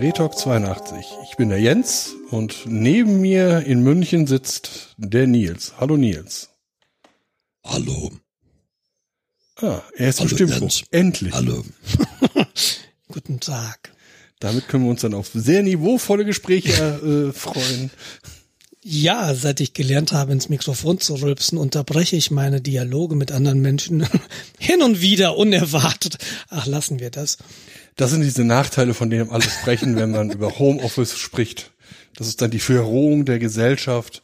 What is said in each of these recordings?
Retalk 82. Ich bin der Jens und neben mir in München sitzt der Nils. Hallo Nils. Hallo. Ah, er ist Hallo, bestimmt Jens. Endlich. Hallo. Guten Tag. Damit können wir uns dann auf sehr niveauvolle Gespräche äh, freuen. Ja, seit ich gelernt habe, ins Mikrofon zu rülpsen, unterbreche ich meine Dialoge mit anderen Menschen hin und wieder unerwartet. Ach, lassen wir das. Das sind diese Nachteile, von denen alle sprechen, wenn man über Homeoffice spricht. Das ist dann die Verrohung der Gesellschaft.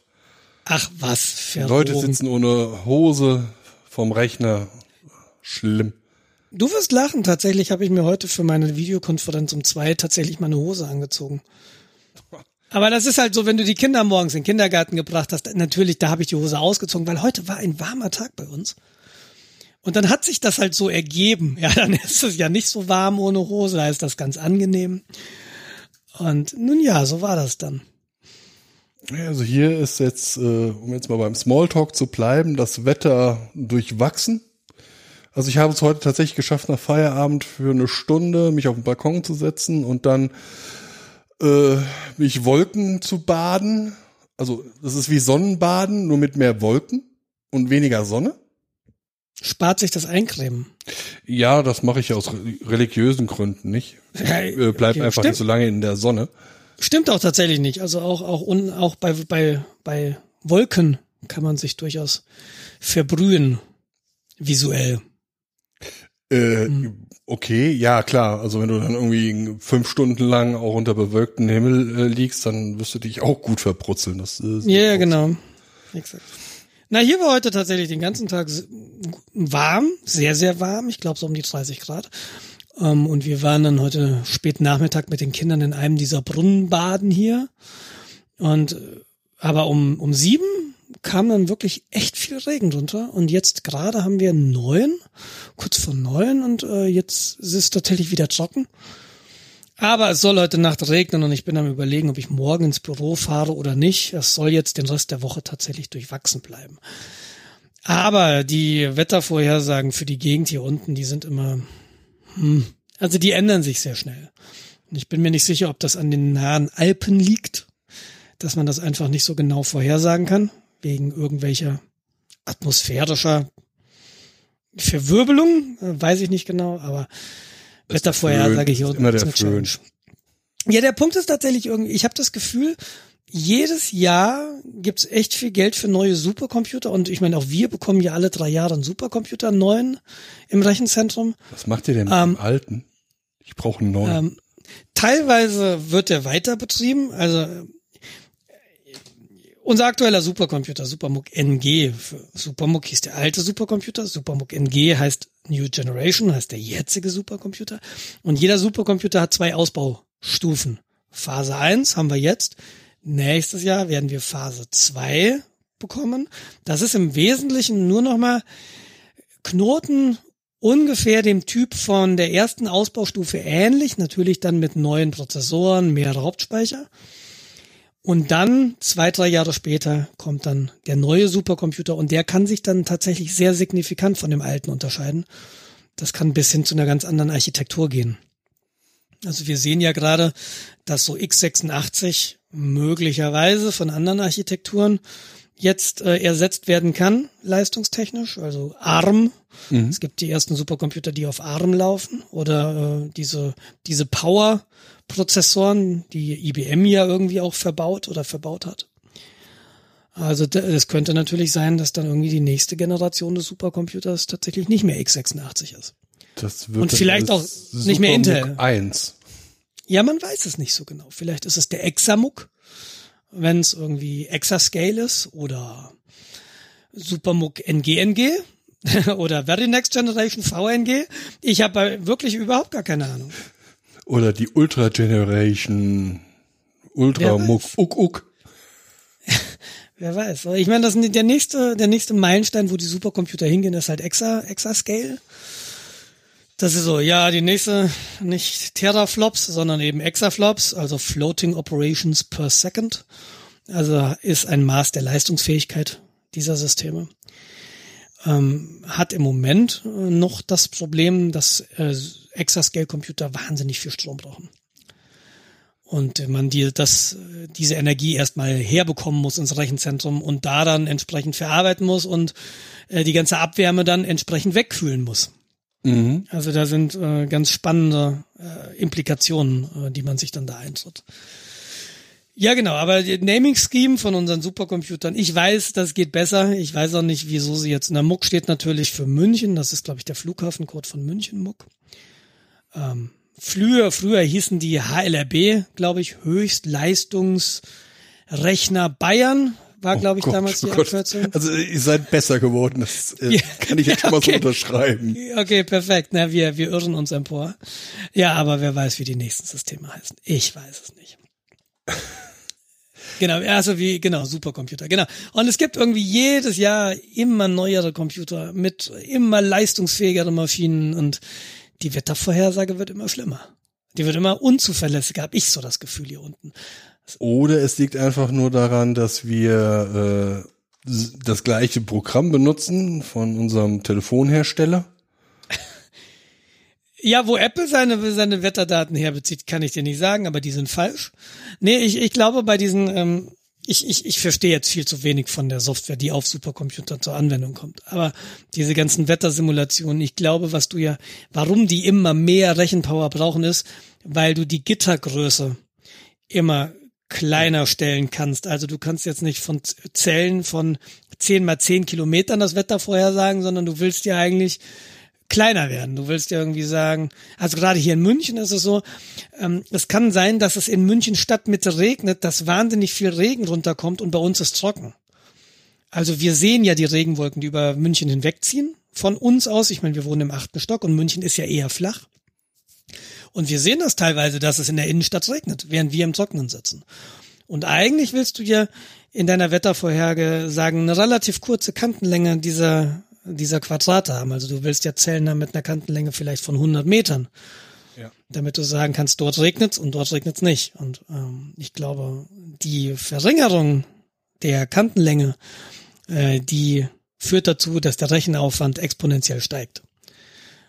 Ach, was für Leute sitzen ohne Hose vom Rechner. Schlimm. Du wirst lachen. Tatsächlich habe ich mir heute für meine Videokonferenz um zwei tatsächlich meine Hose angezogen. Aber das ist halt so, wenn du die Kinder morgens in den Kindergarten gebracht hast, natürlich, da habe ich die Hose ausgezogen, weil heute war ein warmer Tag bei uns. Und dann hat sich das halt so ergeben. Ja, dann ist es ja nicht so warm ohne Hose, da ist das ganz angenehm. Und nun ja, so war das dann. Also hier ist jetzt, äh, um jetzt mal beim Smalltalk zu bleiben, das Wetter durchwachsen. Also ich habe es heute tatsächlich geschafft, nach Feierabend für eine Stunde mich auf den Balkon zu setzen und dann äh, mich Wolken zu baden. Also das ist wie Sonnenbaden, nur mit mehr Wolken und weniger Sonne. Spart sich das Eincremen. Ja, das mache ich aus re- religiösen Gründen nicht. Ich äh, bleib Okay, einfach stimmt. nicht so lange in der Sonne. Stimmt auch tatsächlich nicht. Also auch, auch, un, auch bei, bei, bei Wolken kann man sich durchaus verbrühen. Visuell. Äh, Hm. Okay, ja klar. Also wenn du dann irgendwie fünf Stunden lang auch unter bewölktem Himmel äh, liegst, dann wirst du dich auch gut verbrutzeln. Das, äh, Ja, ja, genau. Exakt. Na, hier war heute tatsächlich den ganzen Tag warm, sehr, sehr warm. Ich glaube so um die 30 Grad. Ähm, und wir waren dann heute spät Nachmittag mit den Kindern in einem dieser Brunnenbaden hier. Und äh, aber um, um sieben kam dann wirklich echt viel Regen drunter. Und jetzt gerade haben wir neun, kurz vor neun und äh, jetzt ist es tatsächlich wieder trocken. Aber es soll heute Nacht regnen und ich bin am überlegen, ob ich morgen ins Büro fahre oder nicht. Es soll jetzt den Rest der Woche tatsächlich durchwachsen bleiben. Aber die Wettervorhersagen für die Gegend hier unten, die sind immer, hm, also die ändern sich sehr schnell. Und ich bin mir nicht sicher, ob das an den nahen Alpen liegt, dass man das einfach nicht so genau vorhersagen kann, wegen irgendwelcher atmosphärischer Verwirbelung, äh, weiß ich nicht genau, aber Wettervorhersage hier unten immer der Föhn. Ja, der Punkt ist tatsächlich irgendwie, ich habe das Gefühl, jedes Jahr gibt's echt viel Geld für neue Supercomputer und ich meine, auch wir bekommen ja alle drei Jahre einen Supercomputer, einen neuen im Rechenzentrum. Was macht ihr denn mit Ähm, dem alten? Ich brauche einen neuen. Ähm, teilweise wird der weiter betrieben, also unser aktueller Supercomputer, Supermuck NG, für Supermuck hieß der alte Supercomputer, Supermuck NG heißt New Generation, heißt der jetzige Supercomputer. Und jeder Supercomputer hat zwei Ausbaustufen. Phase 1 haben wir jetzt. Nächstes Jahr werden wir Phase 2 bekommen. Das ist im Wesentlichen nur nochmal Knoten ungefähr dem Typ von der ersten Ausbaustufe ähnlich, natürlich dann mit neuen Prozessoren, mehr Hauptspeicher. Und dann, zwei, drei Jahre später, kommt dann der neue Supercomputer und der kann sich dann tatsächlich sehr signifikant von dem alten unterscheiden. Das kann bis hin zu einer ganz anderen Architektur gehen. Also wir sehen ja gerade, dass so x86 möglicherweise von anderen Architekturen jetzt äh, ersetzt werden kann, leistungstechnisch, also ARM. Es gibt die ersten Supercomputer, die auf ARM laufen oder äh, diese, diese Power-Prozessoren, die IBM ja irgendwie auch verbaut oder verbaut hat. Also es könnte natürlich sein, dass dann irgendwie die nächste Generation des Supercomputers tatsächlich nicht mehr x86 ist. das wird und vielleicht auch nicht mehr Intel. 1. Ja, man weiß es nicht so genau. Vielleicht ist es der Examuck, wenn es irgendwie Exascale ist oder Supermuck NGNG oder Very Next Generation VNG. Ich habe wirklich überhaupt gar keine Ahnung. Oder die Ultra Generation Ultra Muck weiß. Uck Uck. Wer weiß. Ich meine, das ist der nächste, der nächste Meilenstein, wo die Supercomputer hingehen, ist halt Exa, Exascale. Das ist so, ja, die nächste, nicht Teraflops, sondern eben Exaflops, also Floating Operations per Second. Also ist ein Maß der Leistungsfähigkeit dieser Systeme. ähm, hat im Moment äh, noch das Problem, dass äh, Exascale-Computer wahnsinnig viel Strom brauchen. Und man die, das, äh, diese Energie erstmal herbekommen muss ins Rechenzentrum und da dann entsprechend verarbeiten muss und äh, die ganze Abwärme dann entsprechend wegkühlen muss. Mhm. Also da sind äh, ganz spannende äh, Implikationen, äh, die man sich dann da eintritt. Ja, genau, aber Naming Scheme von unseren Supercomputern, ich weiß, das geht besser. Ich weiß auch nicht, wieso sie jetzt. Na, Muck steht natürlich für München, das ist, glaube ich, der Flughafencode von München, Muck. Ähm, früher, früher hießen die HLRB, glaube ich, Höchstleistungsrechner Bayern, war, glaube ich, Oh Gott, damals die oh. Abkürzung. Also ihr seid besser geworden, das äh, Ja, kann ich jetzt ja, schon mal so okay. unterschreiben. Okay, perfekt. Na, wir, wir irren uns empor. Ja, aber wer weiß, wie die nächsten Systeme heißen. Ich weiß es nicht. Genau, also wie, genau, Supercomputer, genau. Und es gibt irgendwie jedes Jahr immer neuere Computer mit immer leistungsfähigeren Maschinen und die Wettervorhersage wird immer schlimmer. Die wird immer unzuverlässiger, habe ich so das Gefühl hier unten. Oder es liegt einfach nur daran, dass wir äh, das gleiche Programm benutzen von unserem Telefonhersteller. Ja, wo Apple seine, seine Wetterdaten herbezieht, kann ich dir nicht sagen, aber die sind falsch. Nee, ich, ich glaube bei diesen, ähm, ich, ich, ich verstehe jetzt viel zu wenig von der Software, die auf Supercomputer zur Anwendung kommt. Aber diese ganzen Wettersimulationen, ich glaube, was du ja, warum die immer mehr Rechenpower brauchen, ist, weil du die Gittergröße immer kleiner stellen kannst. Also du kannst jetzt nicht von Zellen von 10 mal 10 Kilometern das Wetter vorhersagen, sondern du willst ja eigentlich kleiner werden. Du willst ja irgendwie sagen, also gerade hier in München ist es so, ähm, es kann sein, dass es in München Stadtmitte regnet, dass wahnsinnig viel Regen runterkommt und bei uns ist trocken. Also wir sehen ja die Regenwolken, die über München hinwegziehen. Von uns aus, ich meine, wir wohnen im achten Stock und München ist ja eher flach. Und wir sehen das teilweise, dass es in der Innenstadt regnet, während wir im Trockenen sitzen. Und eigentlich willst du ja in deiner Wettervorherge sagen, eine relativ kurze Kantenlänge dieser, dieser Quadrate haben. Also du willst ja Zellen haben mit einer Kantenlänge vielleicht von 100 Metern. Ja. Damit du sagen kannst, dort regnet's und dort regnet's nicht. Und ähm, ich glaube, die Verringerung der Kantenlänge, äh, die führt dazu, dass der Rechenaufwand exponentiell steigt.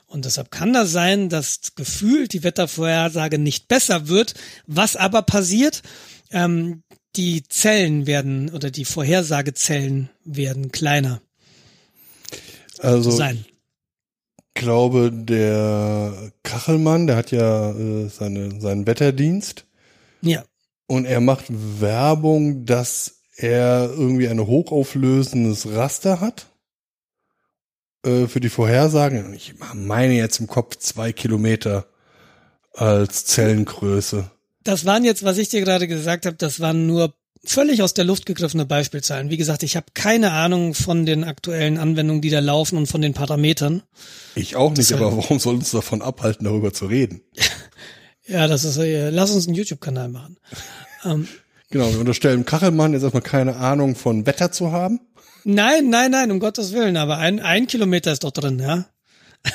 Und deshalb kann das sein, dass gefühlt die Wettervorhersage nicht besser wird. Was aber passiert, ähm, die Zellen werden oder die Vorhersagezellen werden kleiner Also sein. ich glaube, der Kachelmann, der hat ja äh, seine, seinen Wetterdienst Ja. und er macht Werbung, dass er irgendwie ein hochauflösendes Raster hat äh, für die Vorhersagen. Ich meine jetzt im Kopf zwei Kilometer als Zellengröße. Das waren jetzt, was ich dir gerade gesagt habe, das waren nur völlig aus der Luft gegriffene Beispielzahlen. Wie gesagt, ich habe keine Ahnung von den aktuellen Anwendungen, die da laufen und von den Parametern. Ich auch nicht, Deshalb- aber warum soll uns davon abhalten, darüber zu reden? Ja, das ist, äh, lass uns einen YouTube-Kanal machen. ähm, Genau, wir unterstellen Kachelmann jetzt erstmal keine Ahnung von Wetter zu haben. Nein, nein, nein, um Gottes Willen, aber ein, ein Kilometer ist doch drin, ja.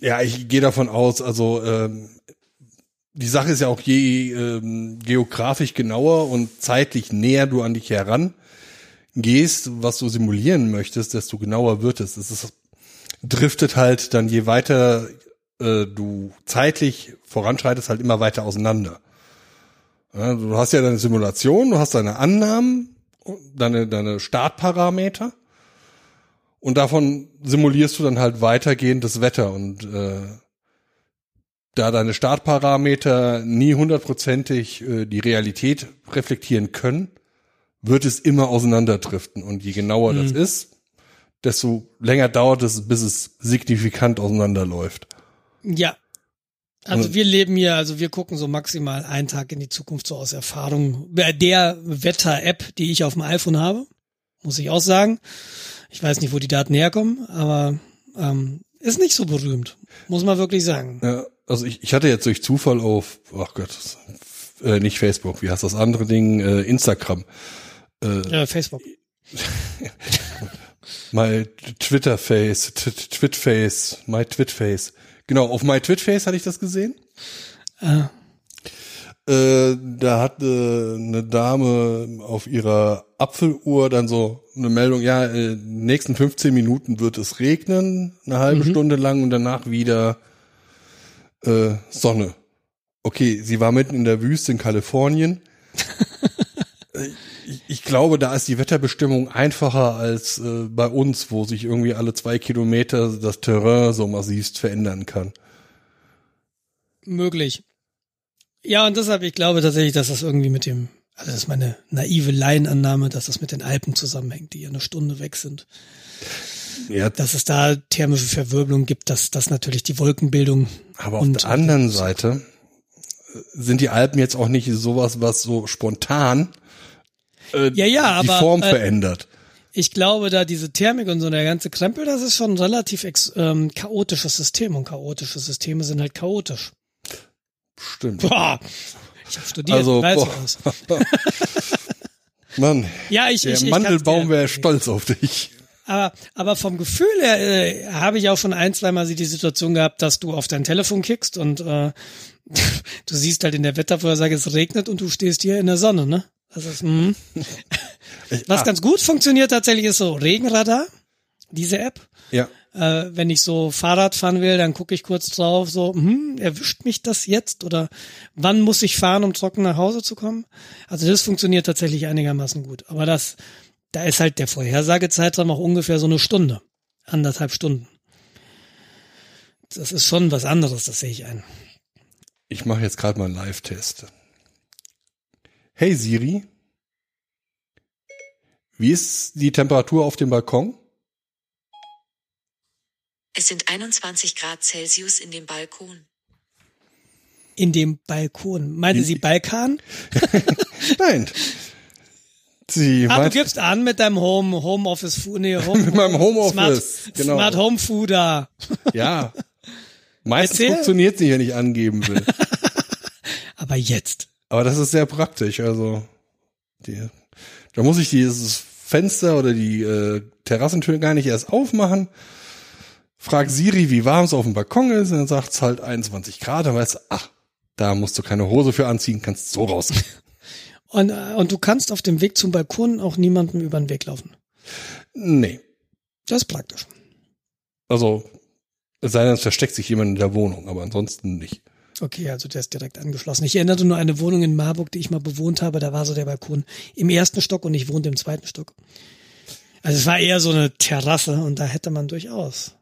Ja, ich gehe davon aus, also ähm, die Sache ist ja auch je ähm, geografisch genauer und zeitlich näher du an dich heran gehst, was du simulieren möchtest, desto genauer wird es. Es ist, driftet halt dann je weiter äh, du zeitlich voranschreitest, halt immer weiter auseinander. Ja, du hast ja deine Simulation, du hast deine Annahmen, deine, deine Startparameter und davon simulierst du dann halt weitergehend das Wetter und äh, da deine Startparameter nie hundertprozentig äh, die Realität reflektieren können, wird es immer auseinanderdriften. Und je genauer das ist, desto länger dauert es, bis es signifikant auseinanderläuft. Ja. Also wir leben hier, also wir gucken so maximal einen Tag in die Zukunft so aus Erfahrung. Bei der Wetter-App, die ich auf dem iPhone habe, muss ich auch sagen. Ich weiß nicht, wo die Daten herkommen, aber ähm, ist nicht so berühmt, muss man wirklich sagen. Ja, also ich, ich hatte jetzt durch Zufall auf, ach Gott, äh, nicht Facebook, wie heißt das andere Ding, äh, Instagram, Äh, Facebook. My Twitter Face, Twit Face, My Twit Face. Genau, auf My Twit Face hatte ich das gesehen. Ah, Äh, da hat äh, eine Dame auf ihrer Apfeluhr dann so eine Meldung, ja, äh, nächsten 15 Minuten wird es regnen, eine halbe Mhm. Stunde lang und danach wieder äh, Sonne. Okay, sie war mitten in der Wüste in Kalifornien. Äh, ich, ich glaube, da ist die Wetterbestimmung einfacher als äh, bei uns, wo sich irgendwie alle zwei Kilometer das Terrain so massivst verändern kann. Möglich. Ja, und deshalb, ich glaube tatsächlich, dass das irgendwie mit dem, also das ist meine naive Laienannahme, dass das mit den Alpen zusammenhängt, die ja eine Stunde weg sind. Ja, Dass es da thermische Verwirbelung gibt, dass das natürlich die Wolkenbildung Aber auf der anderen Seite äh, sind die Alpen jetzt auch nicht sowas, was so spontan äh, Ja, ja, die aber, Form äh, verändert. Ich glaube, da diese Thermik und so der ganze Krempel, das ist schon ein relativ ex, ähm, chaotisches System und chaotische Systeme sind halt chaotisch. Stimmt. Boah, ich habe studiert, Also, weiß boah. was. Mann, Ja, ich, der ich, ich Mandelbaum wäre stolz auf dich. Aber, aber vom Gefühl her äh, habe ich auch schon ein, zweimal die Situation gehabt, dass du auf dein Telefon kickst und äh, du siehst halt in der Wettervorhersage, es regnet und du stehst hier in der Sonne, ne? Das ist, mhm. Was ah. ganz gut funktioniert tatsächlich ist so Regenradar, diese App. Ja, Äh, wenn ich so Fahrrad fahren will, dann gucke ich kurz drauf, so, hm, erwischt mich das jetzt oder wann muss ich fahren, um trocken nach Hause zu kommen? Also das funktioniert tatsächlich einigermaßen gut. Aber das, da ist halt der Vorhersagezeitraum auch ungefähr so eine Stunde, anderthalb Stunden. Das ist schon was anderes, das sehe ich ein. ich mache jetzt gerade mal einen Live-Test. Hey Siri, wie ist die Temperatur auf dem Balkon? Es sind 21 Grad Celsius in dem Balkon. In dem Balkon. Meinte sie Balkan? Nein. Sie Ah, du meint, gibst an mit deinem Home, Homeoffice, nee, Home, Mit meinem Homeoffice, Smart, genau. Smart Home Fooder. ja. Meistens funktioniert nicht, wenn ich angeben will. Aber jetzt. Aber das ist sehr praktisch. Also die, da muss ich dieses Fenster oder die äh, Terrassentür gar nicht erst aufmachen. Frag Siri, wie warm es auf dem Balkon ist, und dann sagt es halt 21 Grad. Dann weißt du, ach, da musst du keine Hose für anziehen, kannst so raus. Und, äh, und du kannst auf dem Weg zum Balkon auch niemandem über den Weg laufen. nee. Das ist praktisch. Also, es sei denn, es versteckt sich jemand in der Wohnung, aber ansonsten nicht. Okay, also der ist direkt angeschlossen. Ich erinnerte nur an eine Wohnung in Marburg, die ich mal bewohnt habe. Da war so der Balkon im ersten Stock und ich wohnte im zweiten Stock. Also es war eher so eine Terrasse und da hätte man durchaus.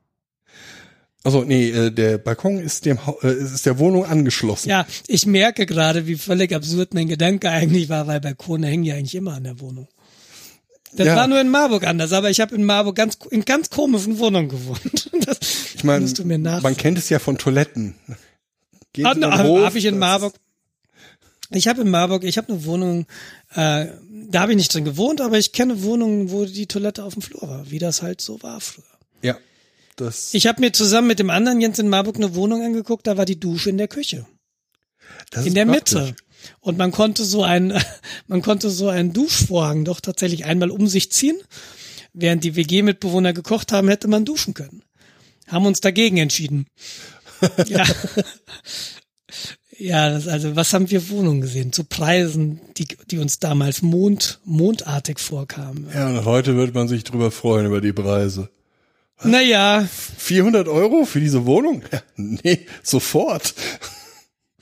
Also, nee, äh, der Balkon ist dem äh, ist der Wohnung angeschlossen. Ja, ich merke gerade, wie völlig absurd mein Gedanke eigentlich war, weil Balkone hängen ja eigentlich immer an der Wohnung. Das Ja. war nur in Marburg anders, aber ich habe in Marburg ganz in ganz komischen Wohnungen gewohnt. Das ich meine, man kennt es ja von Toiletten. Geht Ah, habe ich in Marburg. Ich habe in Marburg, ich habe eine Wohnung, äh, da habe ich nicht drin gewohnt, aber ich kenne Wohnungen, wo die Toilette auf dem Flur war, wie das halt so war früher. Ja, das. Ich habe mir zusammen mit dem anderen Jens in Marburg eine Wohnung angeguckt, da war die Dusche in der Küche, das in der praktisch. Mitte. Und man konnte so ein, man konnte so einen Duschvorhang doch tatsächlich einmal um sich ziehen. Während die WG-Mitbewohner gekocht haben, hätte man duschen können. Haben uns dagegen entschieden. Ja. Ja, das, also was haben wir Wohnungen gesehen zu Preisen, die, die uns damals mond, mondartig vorkamen. Ja, und heute wird man sich drüber freuen über die Preise. Naja, 400 Euro für diese Wohnung? Ja, nee, sofort.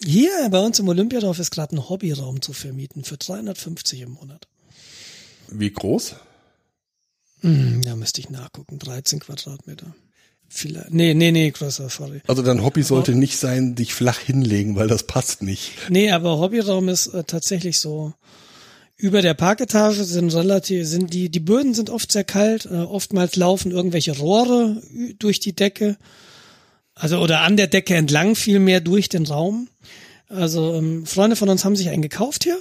hier bei uns im Olympiadorf ist gerade ein Hobbyraum zu vermieten für 350 im Monat. Wie groß? Hm, da müsste ich nachgucken. 13 Quadratmeter. Vielleicht, nee, nee, nee, größer, sorry. Also dein Hobby sollte nicht sein, dich flach hinlegen, weil das passt nicht. Nee, aber Hobbyraum ist äh, tatsächlich so. Über der Parketage sind relativ, sind die, die Böden sind oft sehr kalt, äh, oftmals laufen irgendwelche Rohre durch die Decke. Also, oder an der Decke entlang vielmehr durch den Raum. Also, ähm, Freunde von uns haben sich einen gekauft hier.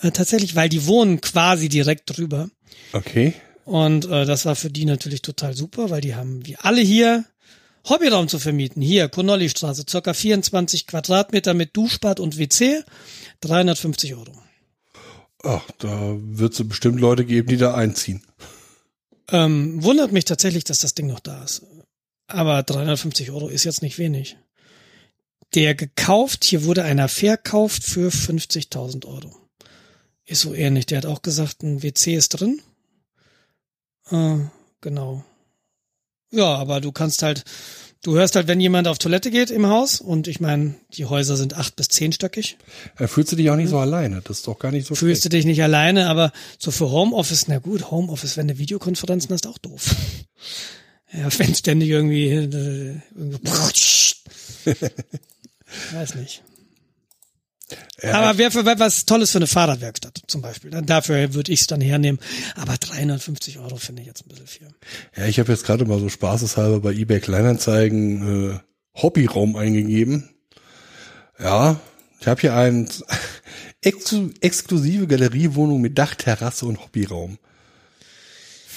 Äh, tatsächlich, weil die wohnen quasi direkt drüber. Okay. Und äh, das war für die natürlich total super, weil die haben wie alle hier Hobbyraum zu vermieten. Hier, Connolly-Straße, circa 24 Quadratmeter mit Duschbad und WC, 350 Euro. Ach, da wird es bestimmt Leute geben, die da einziehen. Ähm, wundert mich tatsächlich, dass das Ding noch da ist. Aber 350 Euro ist jetzt nicht wenig. der gekauft, hier wurde einer verkauft für 50.000 Euro. Ist so ähnlich. Der hat auch gesagt, ein WC ist drin. Äh, genau. Ja, aber du kannst halt, du hörst halt, wenn jemand auf Toilette geht im Haus und ich meine, die Häuser sind acht bis zehnstöckig. Da fühlst du dich auch nicht so alleine. Das ist doch gar nicht so Fühlst du dich nicht alleine, aber so für Homeoffice, na gut, Homeoffice, wenn du Videokonferenzen hast, auch doof. Ja, wenn ständig irgendwie, äh, irgendwie weiß nicht. Ja, Aber wäre für was Tolles für eine Fahrradwerkstatt zum Beispiel. Dann dafür würde ich es dann hernehmen. Aber 350 Euro finde ich jetzt ein bisschen viel. Ja, ich habe jetzt gerade mal so spaßeshalber bei eBay Kleinanzeigen äh, Hobbyraum eingegeben. Ja, ich habe hier eine ex exklusive Galeriewohnung mit Dach, Terrasse und Hobbyraum.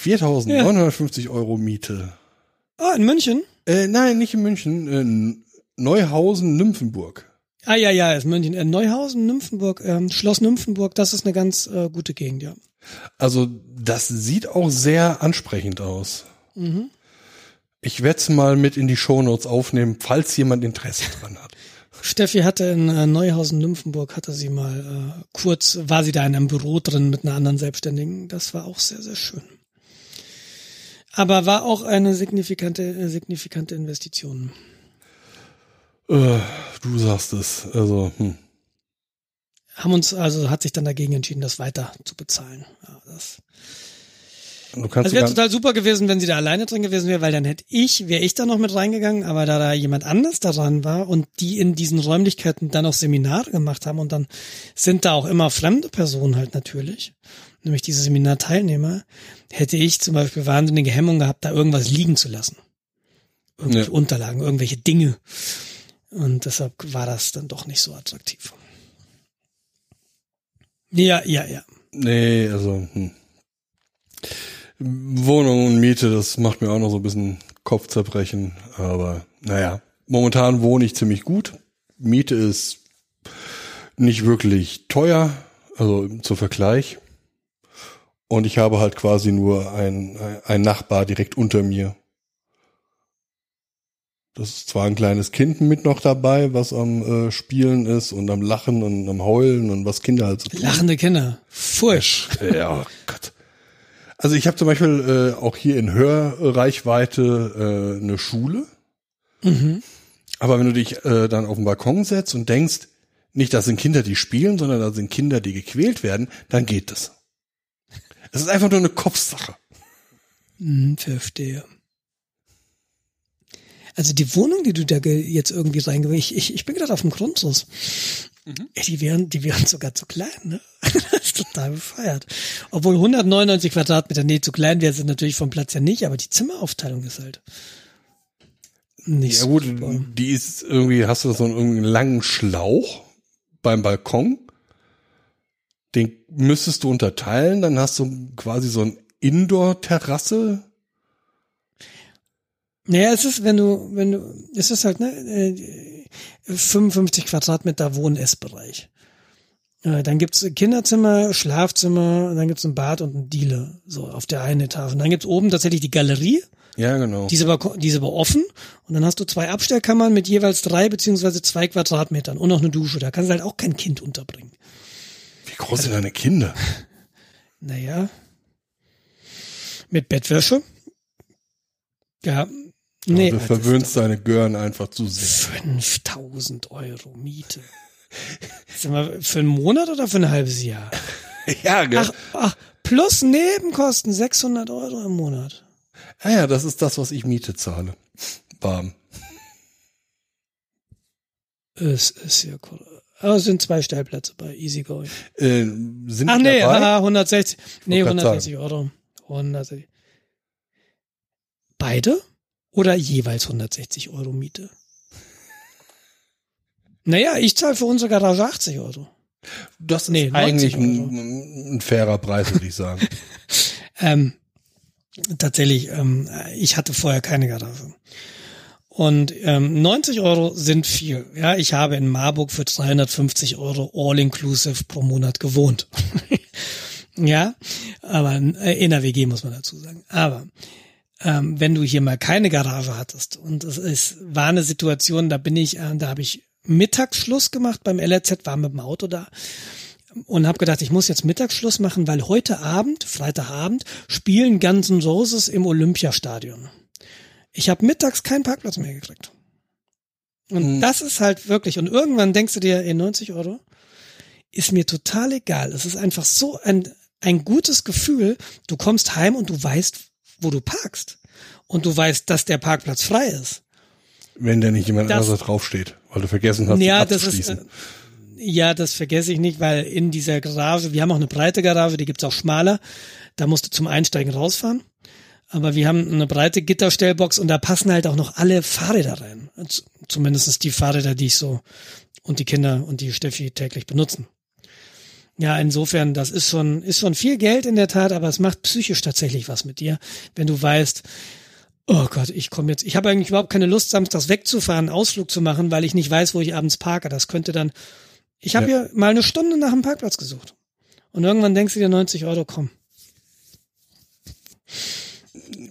4.950 Euro Miete. Ah, in München? Äh, nein, nicht in München. In Neuhausen, Nymphenburg. Ah ja, ja, ist München. Äh, Neuhausen, Nymphenburg, ähm, Schloss Nymphenburg, das ist eine ganz äh, gute Gegend, ja. Also das sieht auch sehr ansprechend aus. Ich werde es mal mit in die Shownotes aufnehmen, falls jemand Interesse dran hat. Steffi hatte in äh, Neuhausen, Nymphenburg, hatte sie mal äh, kurz, war sie da in einem Büro drin mit einer anderen Selbstständigen. Das war auch sehr, sehr schön. Aber war auch eine signifikante, äh, signifikante Investition. Äh, du sagst es. Also, hm. Haben uns, also hat sich dann dagegen entschieden, das weiter zu bezahlen. Ja, das, Du kannst Also wäre total super gewesen, wenn sie da alleine drin gewesen wäre, weil dann hätte ich, wäre ich da noch mit reingegangen, aber da da jemand anders daran war und die in diesen Räumlichkeiten dann auch Seminare gemacht haben und dann sind da auch immer fremde Personen halt natürlich, nämlich diese Seminarteilnehmer, hätte ich zum Beispiel wahnsinnige Hemmung gehabt, da irgendwas liegen zu lassen. Irgendwelche Ja. Unterlagen, irgendwelche Dinge. Und deshalb war das dann doch nicht so attraktiv. Ja, ja, ja. Nee, also, hm. Wohnung und Miete, das macht mir auch noch so ein bisschen Kopfzerbrechen. Aber naja, momentan wohne ich ziemlich gut. Miete ist nicht wirklich teuer, also zum Vergleich. Und ich habe halt quasi nur ein, ein Nachbar direkt unter mir. Das ist zwar ein kleines Kind mit noch dabei, was am äh, Spielen ist und am Lachen und am Heulen und was Kinder halt so tun. Lachende Kinder. Furch. Ja, oh Gott. Also ich habe zum Beispiel äh, auch hier in Hörreichweite äh, eine Schule. Aber wenn du dich äh, dann auf den Balkon setzt und denkst, nicht, das sind Kinder, die spielen, sondern das sind Kinder, die gequält werden, dann geht das. Es ist einfach nur eine Kopfsache. Hm, verstehe. Also die Wohnung, die du da jetzt irgendwie reingebracht ich, ich, ich bin gerade auf dem Grundriss. Ey, Die wären, die wären sogar zu klein, ne? Das ist total befeiert. Obwohl 199 Quadratmeter, nee, zu klein wäre sie natürlich vom Platz ja nicht, aber die Zimmeraufteilung ist halt nicht Ja so gut, super. die ist irgendwie, hast du so einen, irgendwie einen langen Schlauch beim Balkon. Den müsstest du unterteilen, dann hast du quasi so ein Indoor-Terrasse. Naja, es ist, wenn du, wenn du, es ist halt, ne, äh, 55 Quadratmeter Wohn-Essbereich. Äh, Dann gibt's Kinderzimmer, Schlafzimmer, dann gibt's ein Bad und ein Diele, so auf der einen Etage. Und dann gibt's oben tatsächlich die Galerie, Ja, genau. die ist aber, ko- die ist aber offen. Und dann hast du zwei Abstellkammern mit jeweils drei beziehungsweise zwei Quadratmetern und noch eine Dusche. Da kannst du halt auch kein Kind unterbringen. Wie groß sind deine Kinder? Naja. Mit Bettwäsche. Ja. Nee, du verwöhnst deine Gören einfach zu sehr. 5000 Euro Miete. Sag mal, für einen Monat oder für ein halbes Jahr? Ja, gell? Ach, ach, plus Nebenkosten 600 Euro im Monat. Ah ja, das ist das, was ich Miete zahle. Warm. Es ist ja cool. Aber es sind zwei Stellplätze bei Easygoing. Äh, sind Ach nee, dabei? haha, 160. Nee, grad 160 Euro. 160. Beide? Oder jeweils 160 Euro Miete? Naja, ich zahle für unsere Garage 80 Euro. Das ist Nee, 90 eigentlich ein, ein fairer Preis, würde ich sagen. Ähm, tatsächlich, ähm, ich hatte vorher keine Garage. Und ähm, 90 Euro sind viel. Ja, ich habe in Marburg für 350 Euro all-inclusive pro Monat gewohnt. ja, aber äh, in der WG muss man dazu sagen. Aber ähm, wenn du hier mal keine Garage hattest und es ist, war eine Situation, da bin ich, äh, da habe ich Mittagsschluss gemacht beim LRZ, war mit dem Auto da und habe gedacht, ich muss jetzt Mittagsschluss machen, weil heute Abend, Freitagabend, spielen Guns N' Roses im Olympiastadion. Ich habe mittags keinen Parkplatz mehr gekriegt. Und Hm. das ist halt wirklich, und irgendwann denkst du dir, ey, 90 Euro ist mir total egal. Es ist einfach so ein, ein gutes Gefühl. Du kommst heim und du weißt, wo du parkst. Und du weißt, dass der Parkplatz frei ist. Wenn da nicht jemand Das- anderes draufsteht, weil du vergessen hast, Ja, das ist, äh, ja, das vergesse ich nicht, weil in dieser Garage, wir haben auch eine breite Garage, die gibt's auch schmaler. Da musst du zum Einsteigen rausfahren. Aber wir haben eine breite Gitterstellbox und da passen halt auch noch alle Fahrräder rein. Z- Zumindest die Fahrräder, die ich so und die Kinder und die Steffi täglich benutzen. Ja, insofern, das ist schon, ist schon viel Geld in der Tat, aber es macht psychisch tatsächlich was mit dir, wenn du weißt, oh Gott, ich komme jetzt, ich habe eigentlich überhaupt keine Lust, samstags wegzufahren, einen Ausflug zu machen, weil ich nicht weiß, wo ich abends parke. Das könnte dann, ich habe Ja. hier mal eine Stunde nach einem Parkplatz gesucht. Und irgendwann denkst du dir 90 Euro, komm.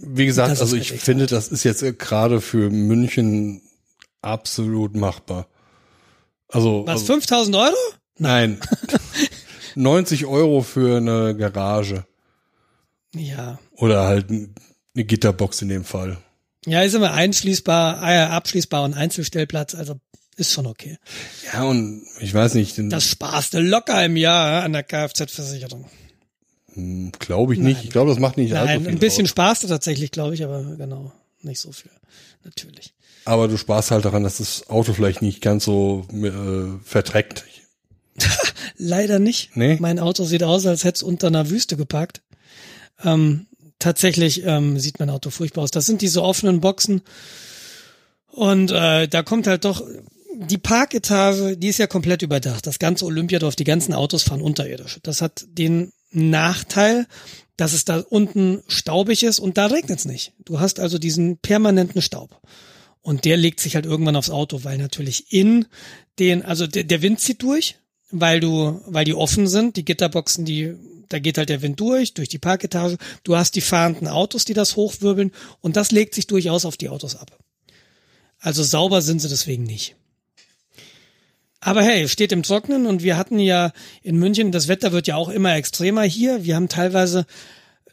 Wie gesagt, Das also ich finde, das ist jetzt gerade für München absolut machbar. Also, Was, also 5000 Euro? nein, 90 Euro für eine Garage Ja. oder halt ein- eine Gitterbox in dem Fall. Ja, ist immer einschließbar, äh, abschließbar und Einzelstellplatz, also ist schon okay. Ja, und ich weiß nicht, Das sparst du locker im Jahr an der Kfz-Versicherung. glaube ich nicht. Ich glaube, das macht nicht allzu Nein, viel ein bisschen aus. sparst du tatsächlich, glaube ich, aber genau, nicht so viel. Natürlich. Aber du sparst halt daran, dass das Auto vielleicht nicht ganz so äh, verträgt. Leider nicht. Nee? Mein Auto sieht aus, als hätte es unter einer Wüste geparkt. Ähm, tatsächlich ähm, sieht mein Auto furchtbar aus. Das sind diese offenen Boxen. Und äh, da kommt halt doch die Parketage, die ist ja komplett überdacht. Das ganze Olympiadorf, die ganzen Autos fahren unterirdisch. Das hat den Nachteil, dass es da unten staubig ist und da regnet es nicht. Du hast also diesen permanenten Staub. Und der legt sich halt irgendwann aufs Auto, weil natürlich in den, also der, der Wind zieht durch, weil du, weil die offen sind, die Gitterboxen, die, da geht halt der Wind durch, durch die Parketage. Du hast die fahrenden Autos, die das hochwirbeln und das legt sich durchaus auf die Autos ab. Also sauber sind sie deswegen nicht. Aber hey, steht im Trocknen und wir hatten ja in München, das Wetter wird ja auch immer extremer hier. Wir haben teilweise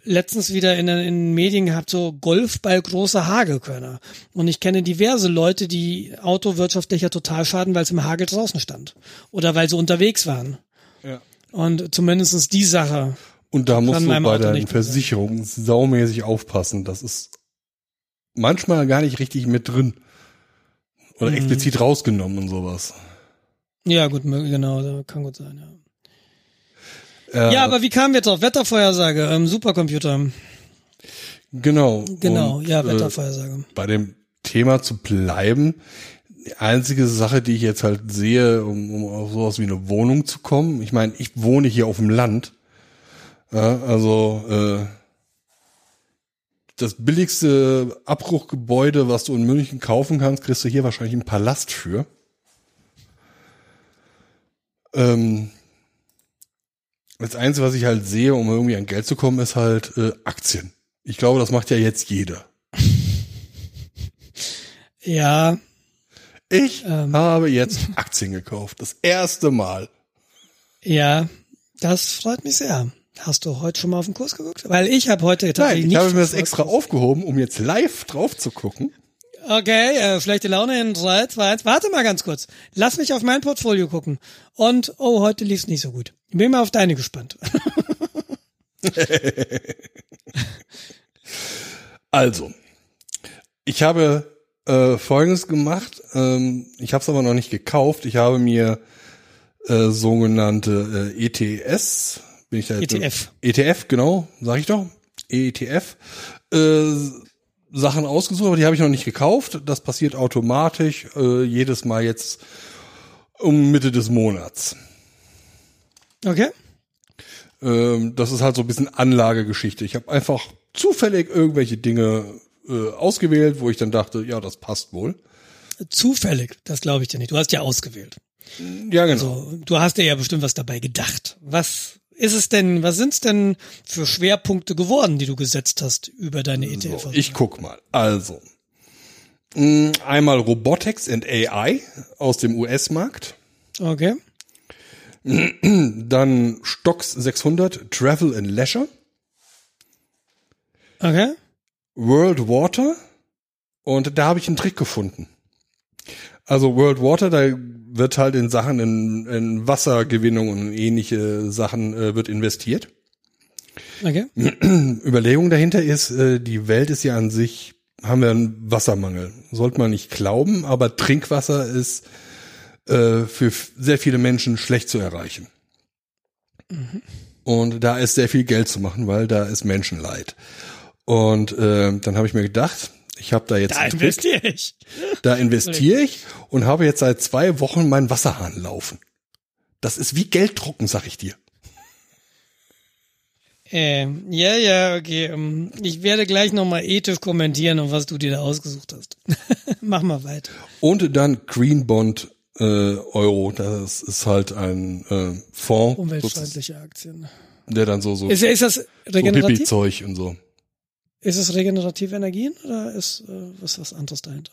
letztens wieder in, den- in den Medien gehabt, so Golfball große Hagelkörner. Und ich kenne diverse Leute, die Auto wirtschaftlicher total schaden, weil es im Hagel draußen stand. Oder weil sie unterwegs waren. Ja. Und zumindestens die Sache. Und da musst du bei Auto deinen. Versicherungen saumäßig aufpassen. Das ist manchmal gar nicht richtig mit drin. Oder Mhm. explizit rausgenommen und sowas. Ja, gut, genau, kann gut sein, ja. Äh, Ja, aber wie kamen wir drauf? Wettervorhersage, ähm, Supercomputer. genau. Genau, Und, ja, äh, Wettervorhersage. bei dem Thema zu bleiben, die einzige Sache, die ich jetzt halt sehe, um, um auf sowas wie eine Wohnung zu kommen, ich meine, ich wohne hier auf dem Land, ja, also äh, das billigste Abbruchgebäude, was du in München kaufen kannst, kriegst du hier wahrscheinlich einen Palast für. Ähm, das Einzige, was ich halt sehe, um irgendwie an Geld zu kommen, ist halt äh, Aktien. Ich glaube, das macht ja jetzt jeder. Ja, Ich Ähm. habe jetzt Aktien gekauft. Das erste Mal. ja, das freut mich sehr. Hast du heute schon mal auf den Kurs geguckt? Weil ich habe heute Nein, tatsächlich ich nicht habe mir das extra aufgehoben, um jetzt live drauf zu gucken. Okay, äh, schlechte Laune in 3, 2, 1. Warte mal ganz kurz. Lass mich auf mein Portfolio gucken. Und, oh, heute lief's nicht so gut. Bin mal auf deine gespannt. Also, ich habe äh, Folgendes gemacht. Ähm, ich habe es aber noch nicht gekauft. Ich habe mir äh, sogenannte äh, ETS, bin ich da jetzt ETF. ETF, genau, sag ich doch. ETF. Äh, Sachen ausgesucht, aber die habe ich noch nicht gekauft. Das passiert automatisch äh, jedes Mal jetzt um Mitte des Monats. Okay? Ähm, das ist halt so ein bisschen Anlagegeschichte. Ich habe einfach zufällig irgendwelche Dinge äh, ausgewählt, wo ich dann dachte, ja, das passt wohl. Zufällig, das glaube ich dir nicht. Du hast ja ausgewählt. Ja, genau. So, du hast dir ja bestimmt was dabei gedacht. Was ist es denn, was sind's denn für Schwerpunkte geworden, die du gesetzt hast über deine ETF? So, ich guck mal. Also, Mm, Einmal Robotics and AI aus dem US-Markt. Okay. Dann Stocks 600 Travel and Leisure. Okay. World Water. Und da habe ich einen Trick gefunden. Also World Water, da wird halt in Sachen in, in Wassergewinnung und ähnliche Sachen äh, wird investiert. Okay. Überlegung dahinter ist, äh, die Welt ist ja an sich, haben wir einen Wassermangel. Sollte man nicht glauben, aber Trinkwasser ist äh, für sehr viele Menschen schlecht zu erreichen. Und da ist sehr viel Geld zu machen, weil da ist Menschenleid. Und äh, dann habe ich mir gedacht, ich habe da jetzt Da Trick. investiere ich. Da investiere ich und habe jetzt seit zwei Wochen meinen Wasserhahn laufen. Das ist wie Gelddrucken, sag ich dir. Ähm, ja, ja, okay. ähm, Ich werde gleich nochmal ethisch kommentieren, und was du dir da ausgesucht hast. Mach mal weiter. Und dann Green Bond äh, Euro. Das ist halt ein äh, Fonds, Umweltfreundliche Aktien. der dann so so, Ist, ist das so regenerativ? Hippie-Zeug und so. ist es regenerative Energien oder ist äh, was was anderes dahinter?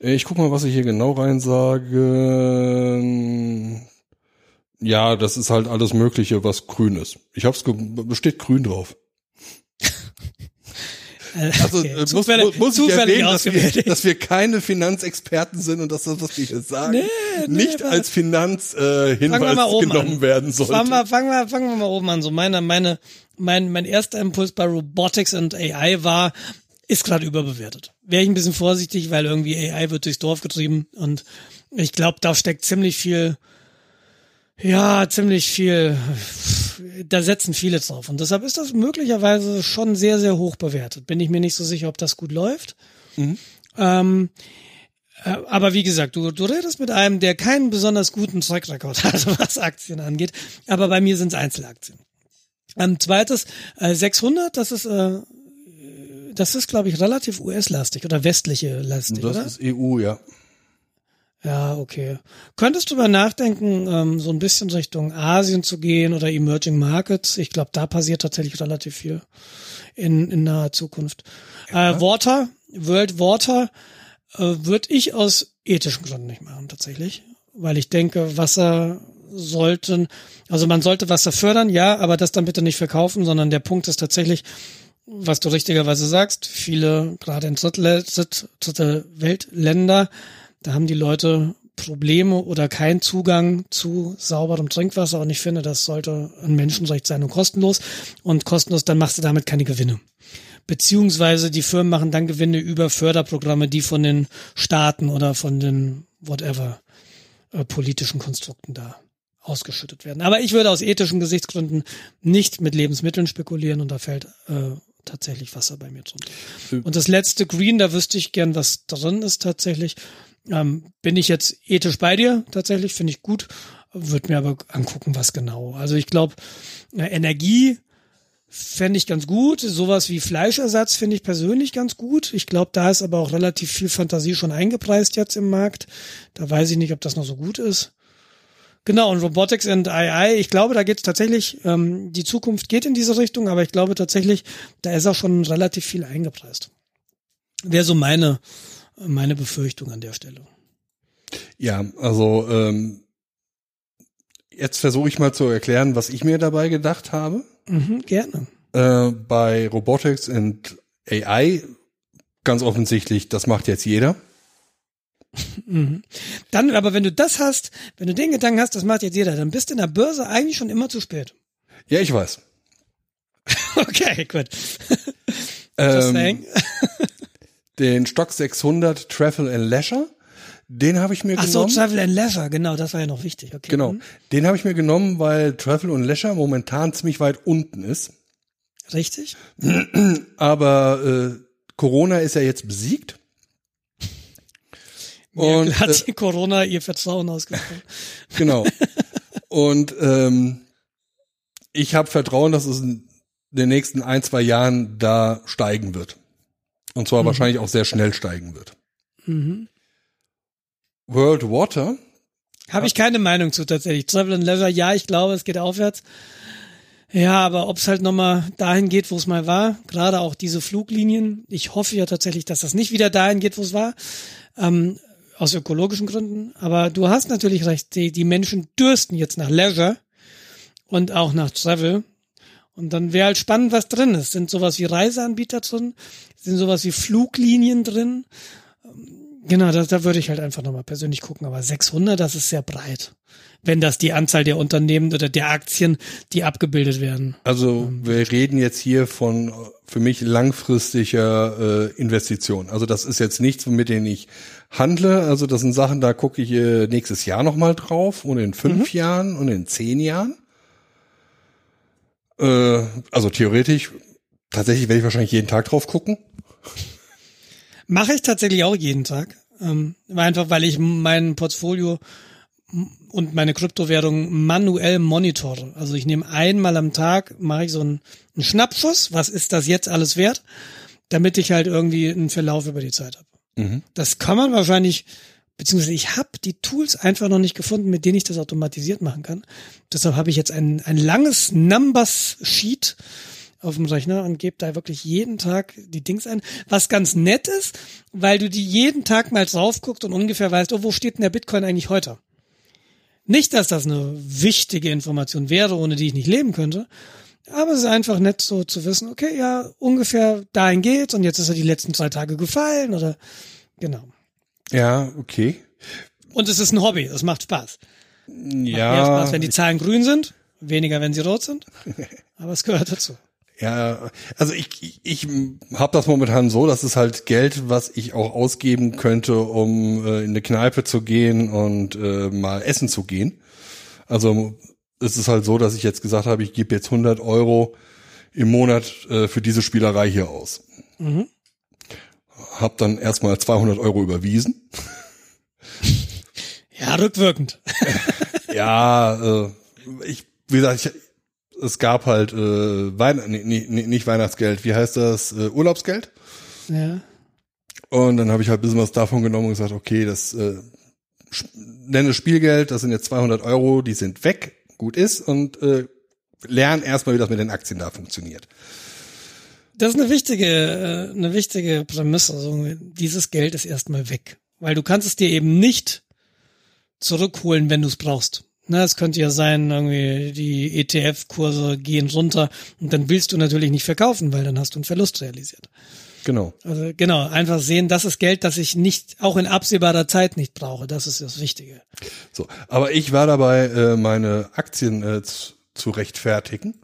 Ich guck mal, was ich hier genau rein sage. Ja, das ist halt alles Mögliche, was grün ist. Ich hab's, steht grün drauf. Äh, Also okay. äh, muss, Zufällig- muss, ich erwähnen, dass wir, dass wir keine Finanzexperten sind und dass das, was wir hier sagen, Nee, nee, nicht als Finanzhinweis äh, genommen an. werden sollte. Fangen wir, fangen wir, fangen wir mal oben an. So meine, meine, mein, mein erster Impuls bei Robotics und AI war, ist gerade überbewertet. Wäre ich ein bisschen vorsichtig, weil irgendwie AI wird durchs Dorf getrieben und ich glaube, da steckt ziemlich viel, ja, ziemlich viel, da setzen viele drauf. Und deshalb ist das möglicherweise schon sehr, sehr hoch bewertet. Bin ich mir nicht so sicher, ob das gut läuft. Ähm, äh, aber wie gesagt, du, du redest mit einem, der keinen besonders guten Track Record hat, was Aktien angeht. Aber bei mir sind es Einzelaktien. Ähm, zweites, äh, 600, das ist, äh, das ist, glaube ich, relativ US-lastig oder westliche lastig, das oder? ist EU, ja. Ja, okay. Könntest du über nachdenken, ähm, so ein bisschen Richtung Asien zu gehen oder Emerging Markets? Ich glaube, da passiert tatsächlich relativ viel in, in naher Zukunft. Äh, Water, World Water, äh, würde ich aus ethischen Gründen nicht machen, tatsächlich. Weil ich denke, Wasser sollten, also man sollte Wasser fördern, ja, aber das dann bitte nicht verkaufen, sondern der Punkt ist tatsächlich, was du richtigerweise sagst, viele, gerade in Drittel, Dritt, Weltländer, da haben die Leute Probleme oder keinen Zugang zu sauberem Trinkwasser und ich finde, das sollte ein Menschenrecht sein und kostenlos und kostenlos, dann machst du damit keine Gewinne. Beziehungsweise die Firmen machen dann Gewinne über Förderprogramme, die von den Staaten oder von den whatever äh, politischen Konstrukten da ausgeschüttet werden. Aber ich würde aus ethischen Gesichtsgründen nicht mit Lebensmitteln spekulieren und da fällt äh, tatsächlich Wasser bei mir drunter. Und das letzte Green, da wüsste ich gern, was drin ist tatsächlich. Ähm, bin ich jetzt ethisch bei dir tatsächlich, finde ich gut, würde mir aber angucken, was genau. Also ich glaube, Energie fände ich ganz gut. Sowas wie Fleischersatz finde ich persönlich ganz gut. Ich glaube, da ist aber auch relativ viel Fantasie schon eingepreist jetzt im Markt. Da weiß ich nicht, ob das noch so gut ist. Genau, und Robotics and AI, ich glaube, da geht es tatsächlich, ähm, die Zukunft geht in diese Richtung, aber ich glaube tatsächlich, da ist auch schon relativ viel eingepreist. Wäre so meine, meine Befürchtung an der Stelle. Ja, also ähm, jetzt versuche ich mal zu erklären, was ich mir dabei gedacht habe. Mhm, gerne. Äh, bei Robotics and AI ganz offensichtlich, das macht jetzt jeder. Mhm. Dann, aber wenn du das hast, wenn du den Gedanken hast, das macht jetzt jeder, dann bist du in der Börse eigentlich schon immer zu spät. Ja, ich weiß. Okay, gut. Just Ähm, saying. den Stock 600 Travel and Leisure, den habe ich mir Ach so, genommen. Travel and Leisure, genau, das war ja noch wichtig. Okay. genau, Mhm. den habe ich mir genommen, weil Travel und Leisure momentan ziemlich weit unten ist. Richtig? Aber äh, Corona ist ja jetzt besiegt. Und hat die Corona ihr Vertrauen ausgesprochen. Genau. Und ähm, ich habe Vertrauen, dass es in den nächsten ein, zwei Jahren da steigen wird. Und zwar wahrscheinlich auch sehr schnell steigen wird. Mhm. World Water, Habe ich keine Meinung zu tatsächlich. Travel and Leisure, ja, ich glaube, es geht aufwärts. Ja, aber ob es halt nochmal dahin geht, wo es mal war, gerade auch diese Fluglinien, ich hoffe ja tatsächlich, dass das nicht wieder dahin geht, wo es war, ähm, aus ökologischen Gründen. Aber du hast natürlich recht, die, die Menschen dürsten jetzt nach Leisure und auch nach Travel. Und dann wäre halt spannend, was drin ist. Sind sowas wie Reiseanbieter drin? Sind sowas wie Fluglinien drin? Genau, da, da würde ich halt einfach nochmal persönlich gucken. Aber 600, das ist sehr breit. Wenn das die Anzahl der Unternehmen oder der Aktien, die abgebildet werden. Also wir reden jetzt hier von äh, für mich langfristiger äh, Investition. Also das ist jetzt nichts, mit denen ich handle. Also das sind Sachen, da gucke ich äh, nächstes Jahr nochmal drauf und in fünf Jahren und in zehn Jahren. Äh, also theoretisch, tatsächlich werde ich wahrscheinlich jeden Tag drauf gucken. Mache ich tatsächlich auch jeden Tag. Ähm, einfach weil ich mein Portfolio und meine Kryptowährung manuell monitore. Also ich nehme einmal am Tag, mache ich so einen, einen Schnappschuss, was ist das jetzt alles wert, damit ich halt irgendwie einen Verlauf über die Zeit habe. Mhm. Das kann man wahrscheinlich, beziehungsweise ich habe die Tools einfach noch nicht gefunden, mit denen ich das automatisiert machen kann. Deshalb habe ich jetzt ein, ein langes Numbers-Sheet auf dem Rechner und gebe da wirklich jeden Tag die Dings ein. Was ganz nett ist, weil du die jeden Tag mal drauf guckst und ungefähr weißt, oh, wo steht denn der Bitcoin eigentlich heute? Nicht, dass das eine wichtige Information wäre, ohne die ich nicht leben könnte. Aber es ist einfach nett so zu wissen, okay, ja, ungefähr dahin geht's und jetzt ist er die letzten zwei Tage gefallen oder genau. Ja, okay. Und es ist ein Hobby, es macht Spaß. Macht Ja, mehr Spaß, wenn die Zahlen grün sind, weniger, wenn sie rot sind. Aber es gehört dazu. Ja, also ich, ich, ich habe das momentan so, das ist halt Geld, was ich auch ausgeben könnte, um äh, in eine Kneipe zu gehen und äh, mal essen zu gehen. Also es ist halt so, dass ich jetzt gesagt habe, ich gebe jetzt 100 Euro im Monat äh, für diese Spielerei hier aus. Mhm. Hab dann erstmal 200 Euro überwiesen. Ja, rückwirkend. Ja, äh, ich, wie gesagt, ich, es gab halt äh, Wein nee, nee, nicht Weihnachtsgeld, wie heißt das? Äh, Urlaubsgeld. Ja. Und dann habe ich halt ein bisschen was davon genommen und gesagt, okay, das äh, nenne Spielgeld, das sind jetzt 200 Euro, die sind weg, gut ist und äh, lern erstmal, wie das mit den Aktien da funktioniert. Das ist eine wichtige, äh, eine wichtige Prämisse. Also, dieses Geld ist erstmal weg. Weil du kannst es dir eben nicht zurückholen, wenn du es brauchst. Na, es könnte ja sein, irgendwie die ETF-Kurse gehen runter und dann willst du natürlich nicht verkaufen, weil dann hast du einen Verlust realisiert. Genau. Also genau, einfach sehen, das ist Geld, das ich nicht, auch in absehbarer Zeit nicht brauche. Das ist das Wichtige. So, aber ich war dabei, äh, meine Aktien äh, zu rechtfertigen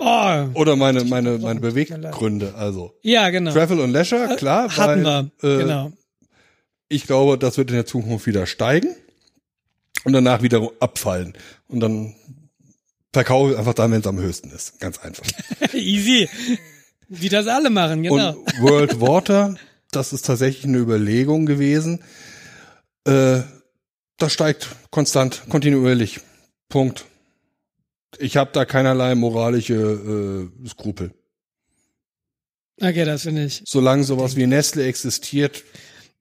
Oh, oder meine meine meine. Beweggründe. Also ja, genau. Travel und Leisure, klar, Hatten weil, wir, äh, genau. ich glaube, das wird in der Zukunft wieder steigen und danach wieder abfallen. Und dann verkaufe ich einfach dann, wenn es am höchsten ist. Ganz einfach. Easy. Wie das alle machen, genau. Und World Water, das ist tatsächlich eine Überlegung gewesen. Äh, das steigt konstant, kontinuierlich. Punkt. Ich habe da keinerlei moralische äh, Skrupel. Okay, das finde ich. Solange sowas wie Nestle existiert,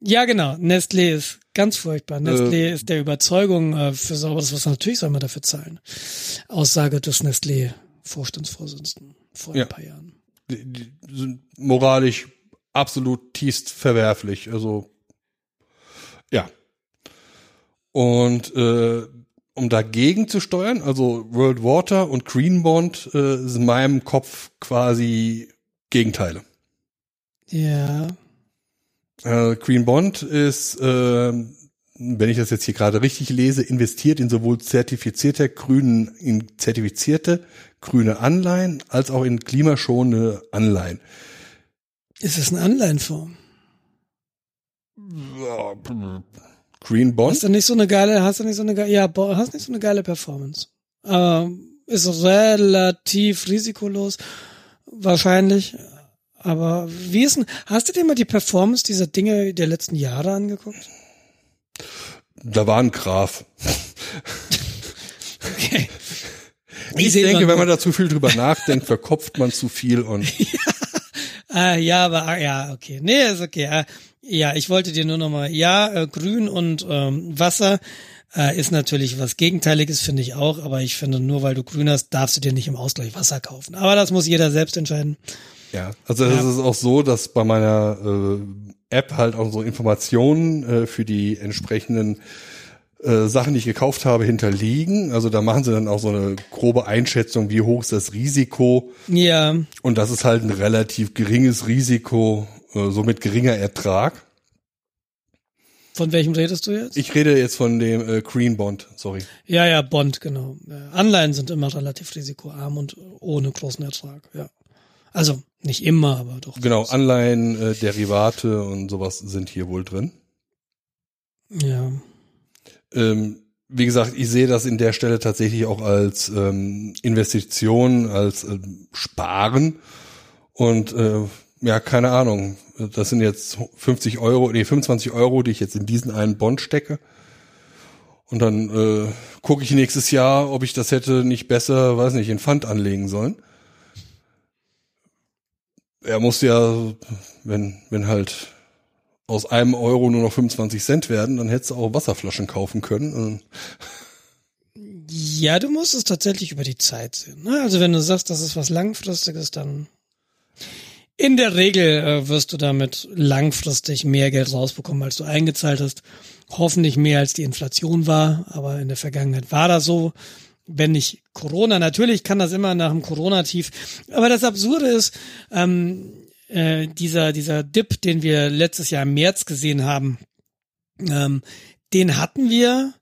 Ja, genau. Nestlé ist ganz furchtbar. Nestlé Äh, ist der Überzeugung, äh, für sauberes Wasser natürlich soll man dafür zahlen. Aussage des Nestlé-Vorstandsvorsitzenden vor Ja. ein paar Jahren. die, die sind moralisch absolut tiefst verwerflich. Also ja. Und äh, um dagegen zu steuern, also World Water und Green Bond äh, sind in meinem Kopf quasi Gegenteile. Ja. Äh, Green Bond ist, äh, wenn ich das jetzt hier gerade richtig lese, investiert in sowohl zertifizierte grünen, in zertifizierte grüne Anleihen als auch in klimaschonende Anleihen. Ist es eine Anleihenform? Green Hast Bond? du nicht so eine geile, hast du nicht so eine geile, ja, hast nicht so eine geile Performance. Aber ist relativ risikolos, wahrscheinlich. Aber wie ist denn, hast du dir mal die Performance dieser Dinge der letzten Jahre angeguckt? Da war ein Graf. Okay. Ich sehe denke, wenn man da zu viel drüber nachdenkt, verkopft man zu viel und Ah, ja, aber ah, ja, okay. Nee, ist okay. Ah, ja, ich wollte dir nur noch mal, ja, äh, Grün und ähm, Wasser Äh, ist natürlich was Gegenteiliges, finde ich auch, aber ich finde, nur weil du grün hast, darfst du dir nicht im Ausgleich Wasser kaufen. Aber das muss jeder selbst entscheiden. Ja, also es ist auch so, dass bei meiner äh, App halt auch so Informationen äh, für die entsprechenden äh, Sachen, die ich gekauft habe, hinterliegen. Also da machen sie dann auch so eine grobe Einschätzung, wie hoch ist das Risiko. Ja, Und das ist halt ein relativ geringes Risiko, äh, somit geringer Ertrag. von welchem redest du jetzt? Ich rede jetzt von dem äh, Green Bond, sorry. ja, ja, Bond, genau. Äh, Anleihen sind immer relativ risikoarm und ohne großen Ertrag, ja. Also nicht immer, aber doch. Genau, Anleihen, äh, Derivate und sowas sind hier wohl drin. Ja. Ähm, wie gesagt, ich sehe das in der Stelle tatsächlich auch als ähm, Investition, als ähm, Sparen. Und äh, ja, keine Ahnung. Das sind jetzt 50 Euro, nee, 25 Euro, die ich jetzt in diesen einen Bond stecke. Und dann äh, gucke ich nächstes Jahr, ob ich das hätte nicht besser, weiß nicht, in Pfand anlegen sollen. Er muss ja, wenn, wenn halt aus einem Euro nur noch 25 Cent werden, dann hättest du auch Wasserflaschen kaufen können. Ja, du musst es tatsächlich über die Zeit sehen. Ne? Also wenn du sagst, das ist was Langfristiges, dann in der Regel äh, wirst du damit langfristig mehr Geld rausbekommen, als du eingezahlt hast. Hoffentlich mehr als die Inflation war, aber in der Vergangenheit war das so. Wenn nicht Corona, natürlich kann das immer nach dem Corona-Tief. Aber das Absurde ist, ähm, äh, dieser, dieser Dip, den wir letztes Jahr im März gesehen haben, ähm, den hatten wir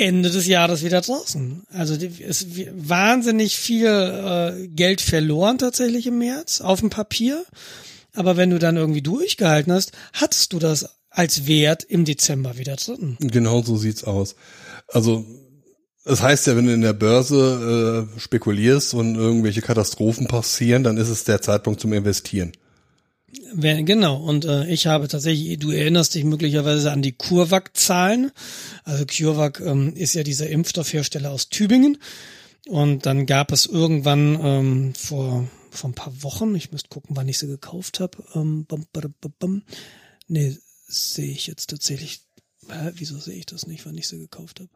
Ende des Jahres wieder draußen. Also es wahnsinnig viel äh, Geld verloren tatsächlich im März auf dem Papier. Aber wenn du dann irgendwie durchgehalten hast, hattest du das als Wert im Dezember wieder drin. genau so sieht's aus. Also das heißt ja, wenn du in der Börse äh, spekulierst und irgendwelche Katastrophen passieren, dann ist es der Zeitpunkt zum Investieren. Genau, und äh, ich habe tatsächlich, du erinnerst dich möglicherweise an die CureVac-Zahlen. Also CureVac ähm, ist ja dieser Impfstoffhersteller aus Tübingen. Und dann gab es irgendwann ähm, vor, vor ein paar Wochen, ich müsste gucken, wann ich sie gekauft habe. Ähm, bam, bam, bam. Nee, sehe ich jetzt tatsächlich. Hä, wieso sehe ich das nicht, wann ich sie gekauft habe?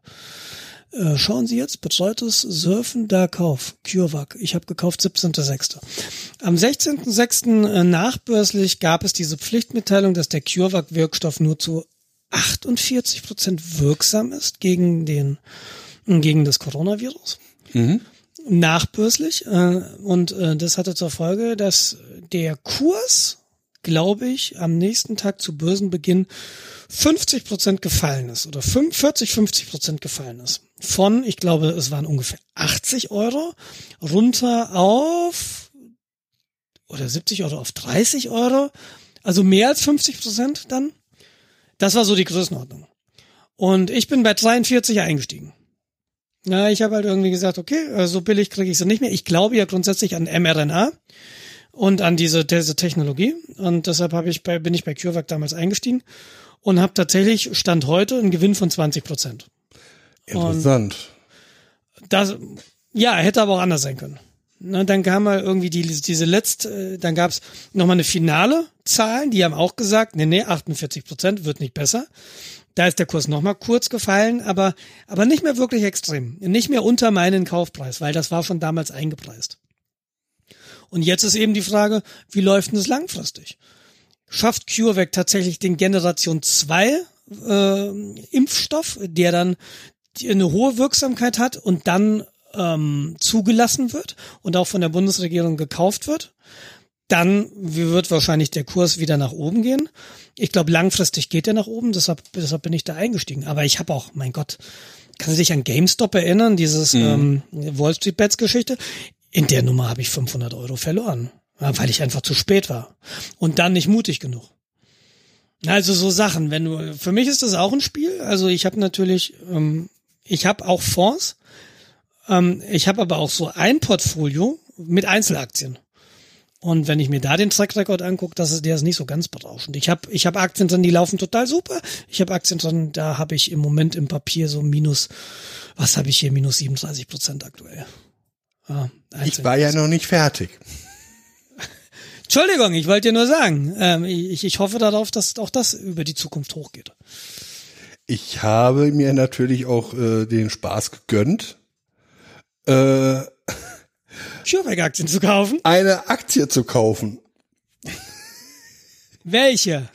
Äh, schauen Sie jetzt, betreutes Surfen, da Kauf, CureVac. Ich habe gekauft 17.06. Am 16.06. äh, nachbörslich gab es diese Pflichtmitteilung, dass der CureVac-Wirkstoff nur zu 48 Prozent wirksam ist gegen den, gegen das Coronavirus. Nachbörslich. Äh, und äh, das hatte zur Folge, dass der Kurs, glaube ich, am nächsten Tag zu Börsenbeginn 50 Prozent gefallen ist oder 40, 50 Prozent gefallen ist. Von, ich glaube, es waren ungefähr 80 Euro runter auf oder 70 Euro auf 30 Euro. Also mehr als 50 Prozent dann. Das war so die Größenordnung. Und ich bin bei 43 eingestiegen. Ja, ich habe halt irgendwie gesagt, okay, äh, so billig kriege ich sie nicht mehr. Ich glaube ja grundsätzlich an mRNA und an diese, diese Technologie. Und deshalb habe ich bei, bin ich bei CureVac damals eingestiegen und habe tatsächlich Stand heute einen Gewinn von 20 Prozent. Interessant. Das, ja, hätte aber auch anders sein können. Ne, dann kam mal irgendwie die, diese letzte, äh, dann gab's noch mal eine finale Zahlen, die haben auch gesagt, nee, nee, 48 Prozent wird nicht besser. Da ist der Kurs noch mal kurz gefallen, aber, aber nicht mehr wirklich extrem. Nicht mehr unter meinen Kaufpreis, weil das war schon damals eingepreist. Und jetzt ist eben die Frage, wie läuft denn das langfristig? Schafft CureVac tatsächlich den Generation 2 äh, Impfstoff, der dann die eine hohe Wirksamkeit hat und dann ähm, zugelassen wird und auch von der Bundesregierung gekauft wird, dann wird wahrscheinlich der Kurs wieder nach oben gehen. Ich glaube, langfristig geht er nach oben, deshalb, deshalb bin ich da eingestiegen. Aber ich habe auch, mein Gott, kann du dich an GameStop erinnern, dieses ähm, Wall Street Bets Geschichte? In der Nummer habe ich 500 Euro verloren, weil ich einfach zu spät war und dann nicht mutig genug. Also so Sachen, wenn du, für mich ist das auch ein Spiel. Also ich habe natürlich, ähm, ich habe auch Fonds, ähm, ich habe aber auch so ein Portfolio mit Einzelaktien. Und wenn ich mir da den Track Record angucke, das ist der ist nicht so ganz berauschend. Ich habe ich hab Aktien drin, die laufen total super. Ich habe Aktien drin, da habe ich im Moment im Papier so minus, was habe ich hier, minus 37 Prozent aktuell. Ah, Ich war ja noch nicht fertig. Entschuldigung, ich wollte dir nur sagen, ähm, ich, ich hoffe darauf, dass auch das über die Zukunft hochgeht. Ich habe mir natürlich auch äh, den Spaß gegönnt, äh, CureVac-Aktien zu kaufen. eine Aktie zu kaufen. Welche?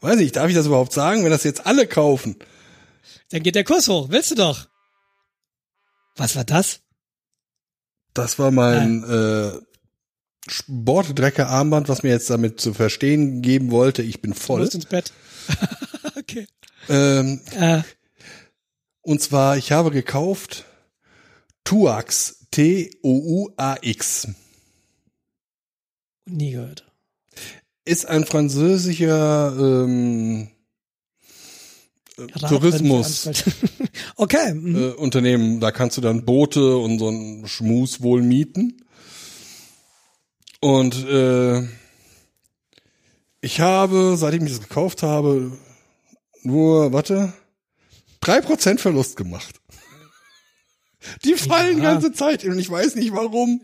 Weiß nicht, darf ich das überhaupt sagen, wenn das jetzt alle kaufen? Dann geht der Kurs hoch. Willst du doch? Was war das? Das war mein äh, Sportdrecker-Armband, was mir jetzt damit zu verstehen geben wollte, ich bin Du voll. musst ins Bett. okay. Ähm, Äh, und zwar, ich habe gekauft Tuax, T-O-U-A-X. nie gehört. Ist ein französischer ähm, äh, Tourismus. Okay. mhm. äh, Unternehmen. Da kannst du dann Boote und so einen Schmus wohl mieten. Und äh, ich habe, seit ich mir das gekauft habe, nur, warte, drei Prozent Verlust gemacht. Die fallen Ja. ganze Zeit und ich weiß nicht warum.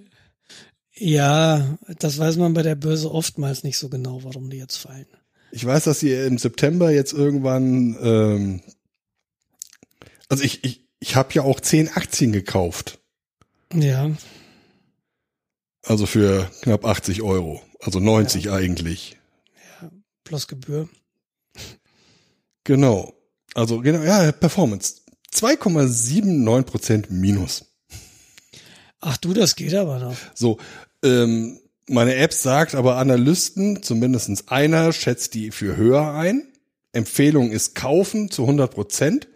Ja, das weiß man bei der Börse oftmals nicht so genau, warum die jetzt fallen. Ich weiß, dass sie im September jetzt irgendwann, ähm, also ich, ich, ich habe ja auch zehn Aktien gekauft. Ja, Also für knapp 80 Euro. Also 90 eigentlich. plus Gebühr. Genau. Also genau, ja, Performance. 2,79 Prozent minus. Ach du, das geht aber noch. So, ähm, meine App sagt aber Analysten, zumindestens einer, schätzt die für höher ein. Empfehlung ist kaufen zu 100 Prozent.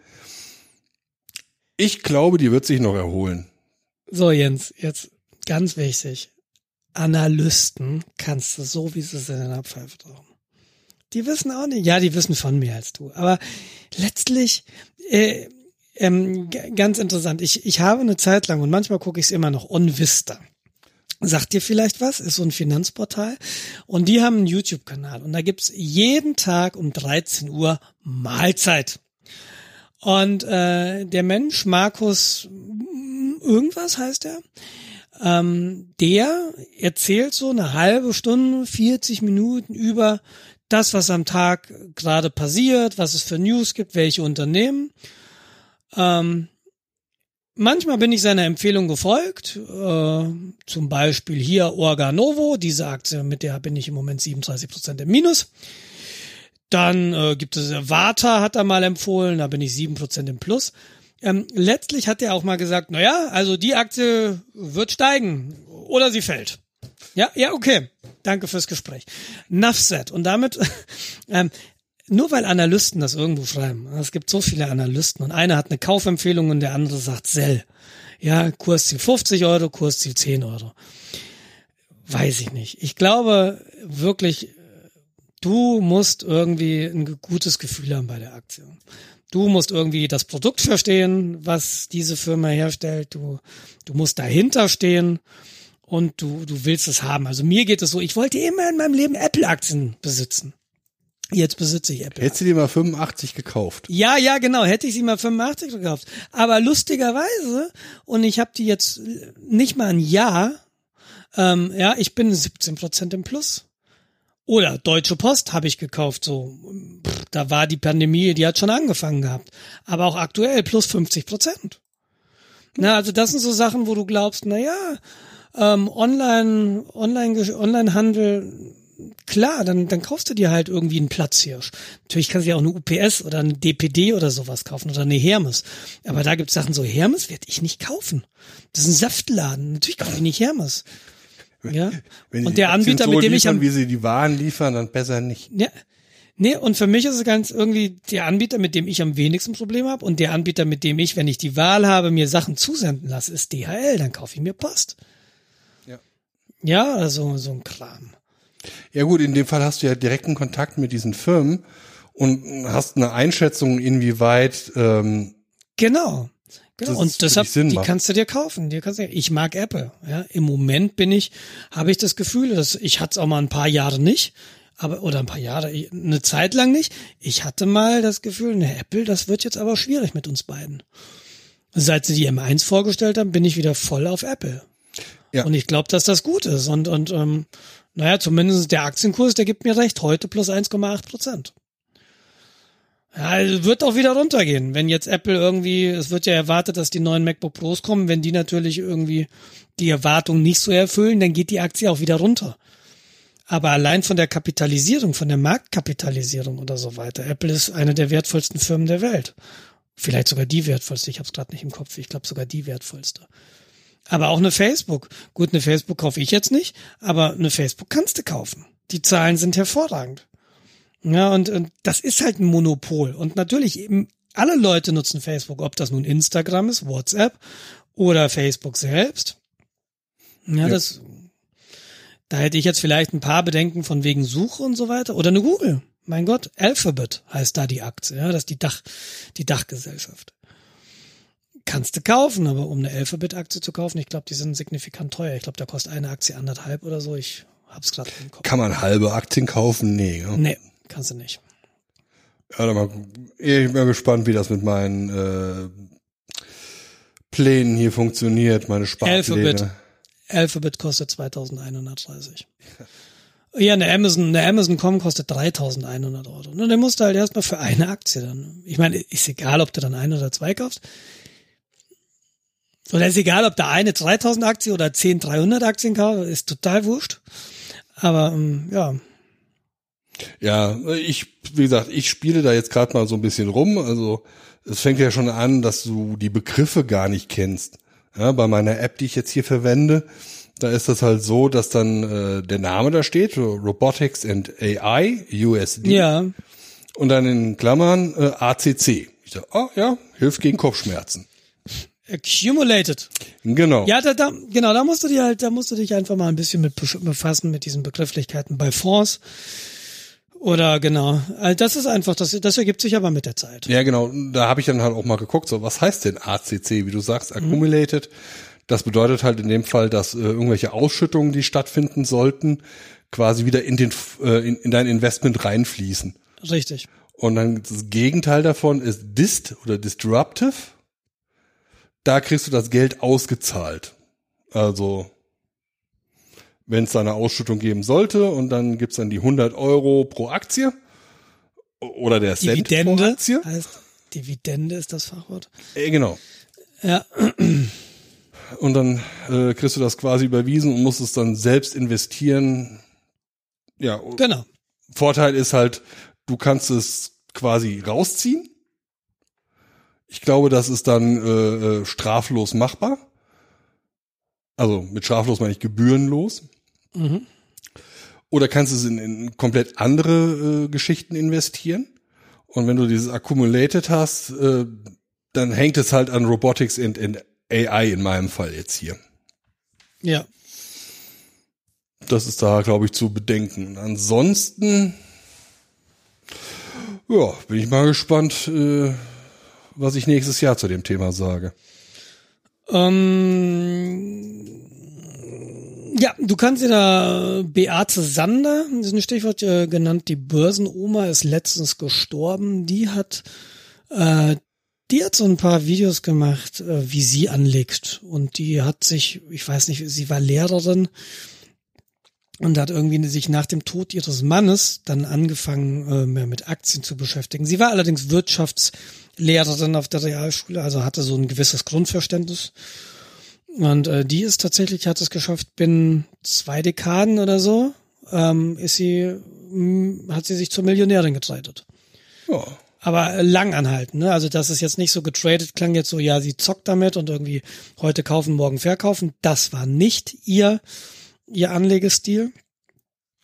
Ich glaube, die wird sich noch erholen. So, Jens, jetzt ganz wichtig. Analysten kannst du so, wie sie es in deiner Pfeife rauchen. Die wissen auch nicht. Ja, die wissen von mehr als du. Aber letztlich, äh, ähm, ganz interessant. Ich, ich habe eine Zeit lang und manchmal gucke ich es immer noch on Vista. Sagt dir vielleicht was? Ist so ein Finanzportal. Und die haben einen YouTube-Kanal. Und da gibt's jeden Tag um 13 Uhr Mahlzeit. Und äh, der Mensch, Markus, irgendwas heißt er, ähm, der erzählt so eine halbe Stunde, 40 Minuten über das, was am Tag gerade passiert, was es für News gibt, welche Unternehmen. Ähm, manchmal bin ich seiner Empfehlung gefolgt, äh, zum Beispiel hier Organovo, diese Aktie, mit der bin ich im Moment 37 Prozent im Minus. Dann äh, gibt es äh, Vata, hat er mal empfohlen, da bin ich 7% im Plus. Ähm, letztlich hat er auch mal gesagt, na ja, also die Aktie wird steigen oder sie fällt. Ja, ja, okay. Danke fürs Gespräch. Nuffset. Und damit, ähm, nur weil Analysten das irgendwo schreiben, es gibt so viele Analysten und einer hat eine Kaufempfehlung und der andere sagt Sell. Ja, Kursziel 50 Euro, Kursziel 10 Euro. Weiß ich nicht. Ich glaube wirklich, du musst irgendwie ein gutes Gefühl haben bei der Aktie. Du musst irgendwie das Produkt verstehen, was diese Firma herstellt. Du, du musst dahinter stehen und du, du willst es haben. Also mir geht es so, ich wollte immer in meinem Leben Apple-Aktien besitzen. Jetzt besitze ich Apple. Hättest du dir mal 85 gekauft? Ja, ja, genau. Hätte ich sie mal 85 gekauft. Aber lustigerweise, und ich habe die jetzt nicht mal ein Jahr, ähm, ja, ich bin 17 Prozent im Plus. Oder Deutsche Post habe ich gekauft, so. Pff, da war die Pandemie, die hat schon angefangen gehabt. Aber auch aktuell plus 50 Prozent. Na, also das sind so Sachen, wo du glaubst, na ja, ähm, Online, Online, Onlinehandel, klar, dann, dann kaufst du dir halt irgendwie einen Platzhirsch. Natürlich kannst du dir auch eine UPS oder eine DPD oder sowas kaufen oder eine Hermes. Aber da gibt's Sachen so, Hermes werde ich nicht kaufen. Das ist ein Saftladen. Natürlich kaufe ich nicht Hermes. Ja. Wenn Und der Anbieter, so mit dem ich liefern, am, wie sie die Waren liefern, dann besser nicht. ja, nee, und für mich ist es ganz irgendwie der Anbieter, mit dem ich am wenigsten Probleme habe und der Anbieter, mit dem ich, wenn ich die Wahl habe, mir Sachen zusenden lasse, ist DHL. Dann kaufe ich mir Post. Ja. Also so ein Kram. Ja gut, in dem Fall hast du ja direkten Kontakt mit diesen Firmen und hast eine Einschätzung, inwieweit ähm, Genau. Genau. Das und deshalb, die macht. kannst du dir kaufen. Die kannst du, ich mag Apple. Ja, im Moment bin ich, habe ich das Gefühl, dass ich hatte es auch mal ein paar Jahre nicht, aber oder ein paar Jahre, eine Zeit lang nicht. Ich hatte mal das Gefühl, ne, Apple, das wird jetzt aber schwierig mit uns beiden. Seit sie die M1 vorgestellt haben, bin ich wieder voll auf Apple. Ja. Und ich glaube, dass das gut ist. Und und ähm, naja, zumindest der Aktienkurs, der gibt mir recht. Heute plus 1,8 Prozent. Ja, also wird auch wieder runtergehen. Wenn jetzt Apple irgendwie, es wird ja erwartet, dass die neuen MacBook Pros kommen, wenn die natürlich irgendwie die Erwartung nicht so erfüllen, dann geht die Aktie auch wieder runter. Aber allein von der Kapitalisierung, von der Marktkapitalisierung oder so weiter, Apple ist eine der wertvollsten Firmen der Welt. Vielleicht sogar die wertvollste, ich habe es gerade nicht im Kopf, ich glaube sogar die wertvollste. Aber auch eine Facebook. Gut, eine Facebook kaufe ich jetzt nicht, aber eine Facebook kannst du kaufen. Die Zahlen sind hervorragend. Ja, und, und das ist halt ein Monopol. Und natürlich eben alle Leute nutzen Facebook, ob das nun Instagram ist, WhatsApp oder Facebook selbst. Ja, Ja. das, da hätte ich jetzt vielleicht ein paar Bedenken von wegen Suche und so weiter. Oder eine Google. Mein Gott, Alphabet heißt da die Aktie, ja, das ist die Dach, die Dachgesellschaft. Kannst du kaufen, aber um eine Alphabet-Aktie zu kaufen, ich glaube, die sind signifikant teuer. Ich glaube, da kostet eine Aktie anderthalb oder so. Ich hab's gerade im Kopf. Kann man halbe Aktien kaufen? Nee. Ja. Nee, kannst du nicht. Ja, dann mal, ich bin mal gespannt, wie das mit meinen äh, Plänen hier funktioniert, meine Sparpläne. Alphabet. Alphabet kostet 2130. Ja, eine Amazon, eine Amazon.com kostet 3100 Euro. Und dann musst du halt erstmal für eine Aktie dann. Ich meine, ist egal, ob du dann ein oder zwei kaufst. Oder ist egal, ob da eine 3000 Aktien oder 10 300 Aktien kaufst, ist total wurscht. Aber, ähm, ja. Ja, ich, wie gesagt, ich spiele da jetzt gerade mal so ein bisschen rum. Also es fängt ja schon an, dass du die Begriffe gar nicht kennst. Ja, bei meiner App, die ich jetzt hier verwende, da ist das halt so, dass dann äh, der Name da steht, Robotics and AI, USD, Ja, und dann in Klammern äh, ACC. Ich sag, ah ja, hilft gegen Kopfschmerzen. Accumulated. Genau. Ja, da, da, genau, da musst du dich halt, da musst du dich einfach mal ein bisschen mit befassen mit diesen Begrifflichkeiten bei Fonds. Oder genau. Also das ist einfach, das, das ergibt sich aber mit der Zeit. Ja, genau. Da habe ich dann halt auch mal geguckt, so was heißt denn ACC, wie du sagst, accumulated. Das bedeutet halt in dem Fall, dass äh, irgendwelche Ausschüttungen, die stattfinden sollten, quasi wieder in den äh, in, in dein Investment reinfließen. Richtig. Und dann das Gegenteil davon ist dist oder disruptive. Da kriegst du das Geld ausgezahlt. Also wenn es da eine Ausschüttung geben sollte und dann gibt's dann die 100 Euro pro Aktie oder der Cent pro Dividende Aktie. heißt, Dividende ist das Fachwort. Äh, genau. Ja, Und dann äh, kriegst du das quasi überwiesen und musst es dann selbst investieren. Ja, genau. Vorteil ist halt, du kannst es quasi rausziehen. Ich glaube, das ist dann äh, äh, straflos machbar. Also mit straflos meine ich gebührenlos. Mhm. Oder kannst es in, in komplett andere äh, Geschichten investieren. Und wenn du dieses Accumulated hast, äh, dann hängt es halt an Robotics and, and AI in meinem Fall jetzt hier. Ja. Das ist da, glaube ich, zu bedenken. Ansonsten, ja, bin ich mal gespannt, äh, was ich nächstes Jahr zu dem Thema sage. Ähm, ja, du kannst dir da Beate Sander, das ist ein Stichwort äh, genannt, die Börsenoma ist letztens gestorben. Die hat, äh, die hat so ein paar Videos gemacht, äh, wie sie anlegt. Und die hat sich, ich weiß nicht, sie war Lehrerin und hat irgendwie sich nach dem Tod ihres Mannes dann angefangen, äh, mehr mit Aktien zu beschäftigen. Sie war allerdings Wirtschaftslehrerin auf der Realschule, also hatte so ein gewisses Grundverständnis. Und äh, die ist tatsächlich, hat es geschafft, binnen zwei Dekaden oder so, ähm, ist sie, mh, hat sie sich zur Millionärin getradet. Ja, Aber lang anhalten, ne? Also das ist jetzt nicht so getradet, klang jetzt so, ja, sie zockt damit und irgendwie heute kaufen, morgen verkaufen. Das war nicht ihr, ihr Anlegestil.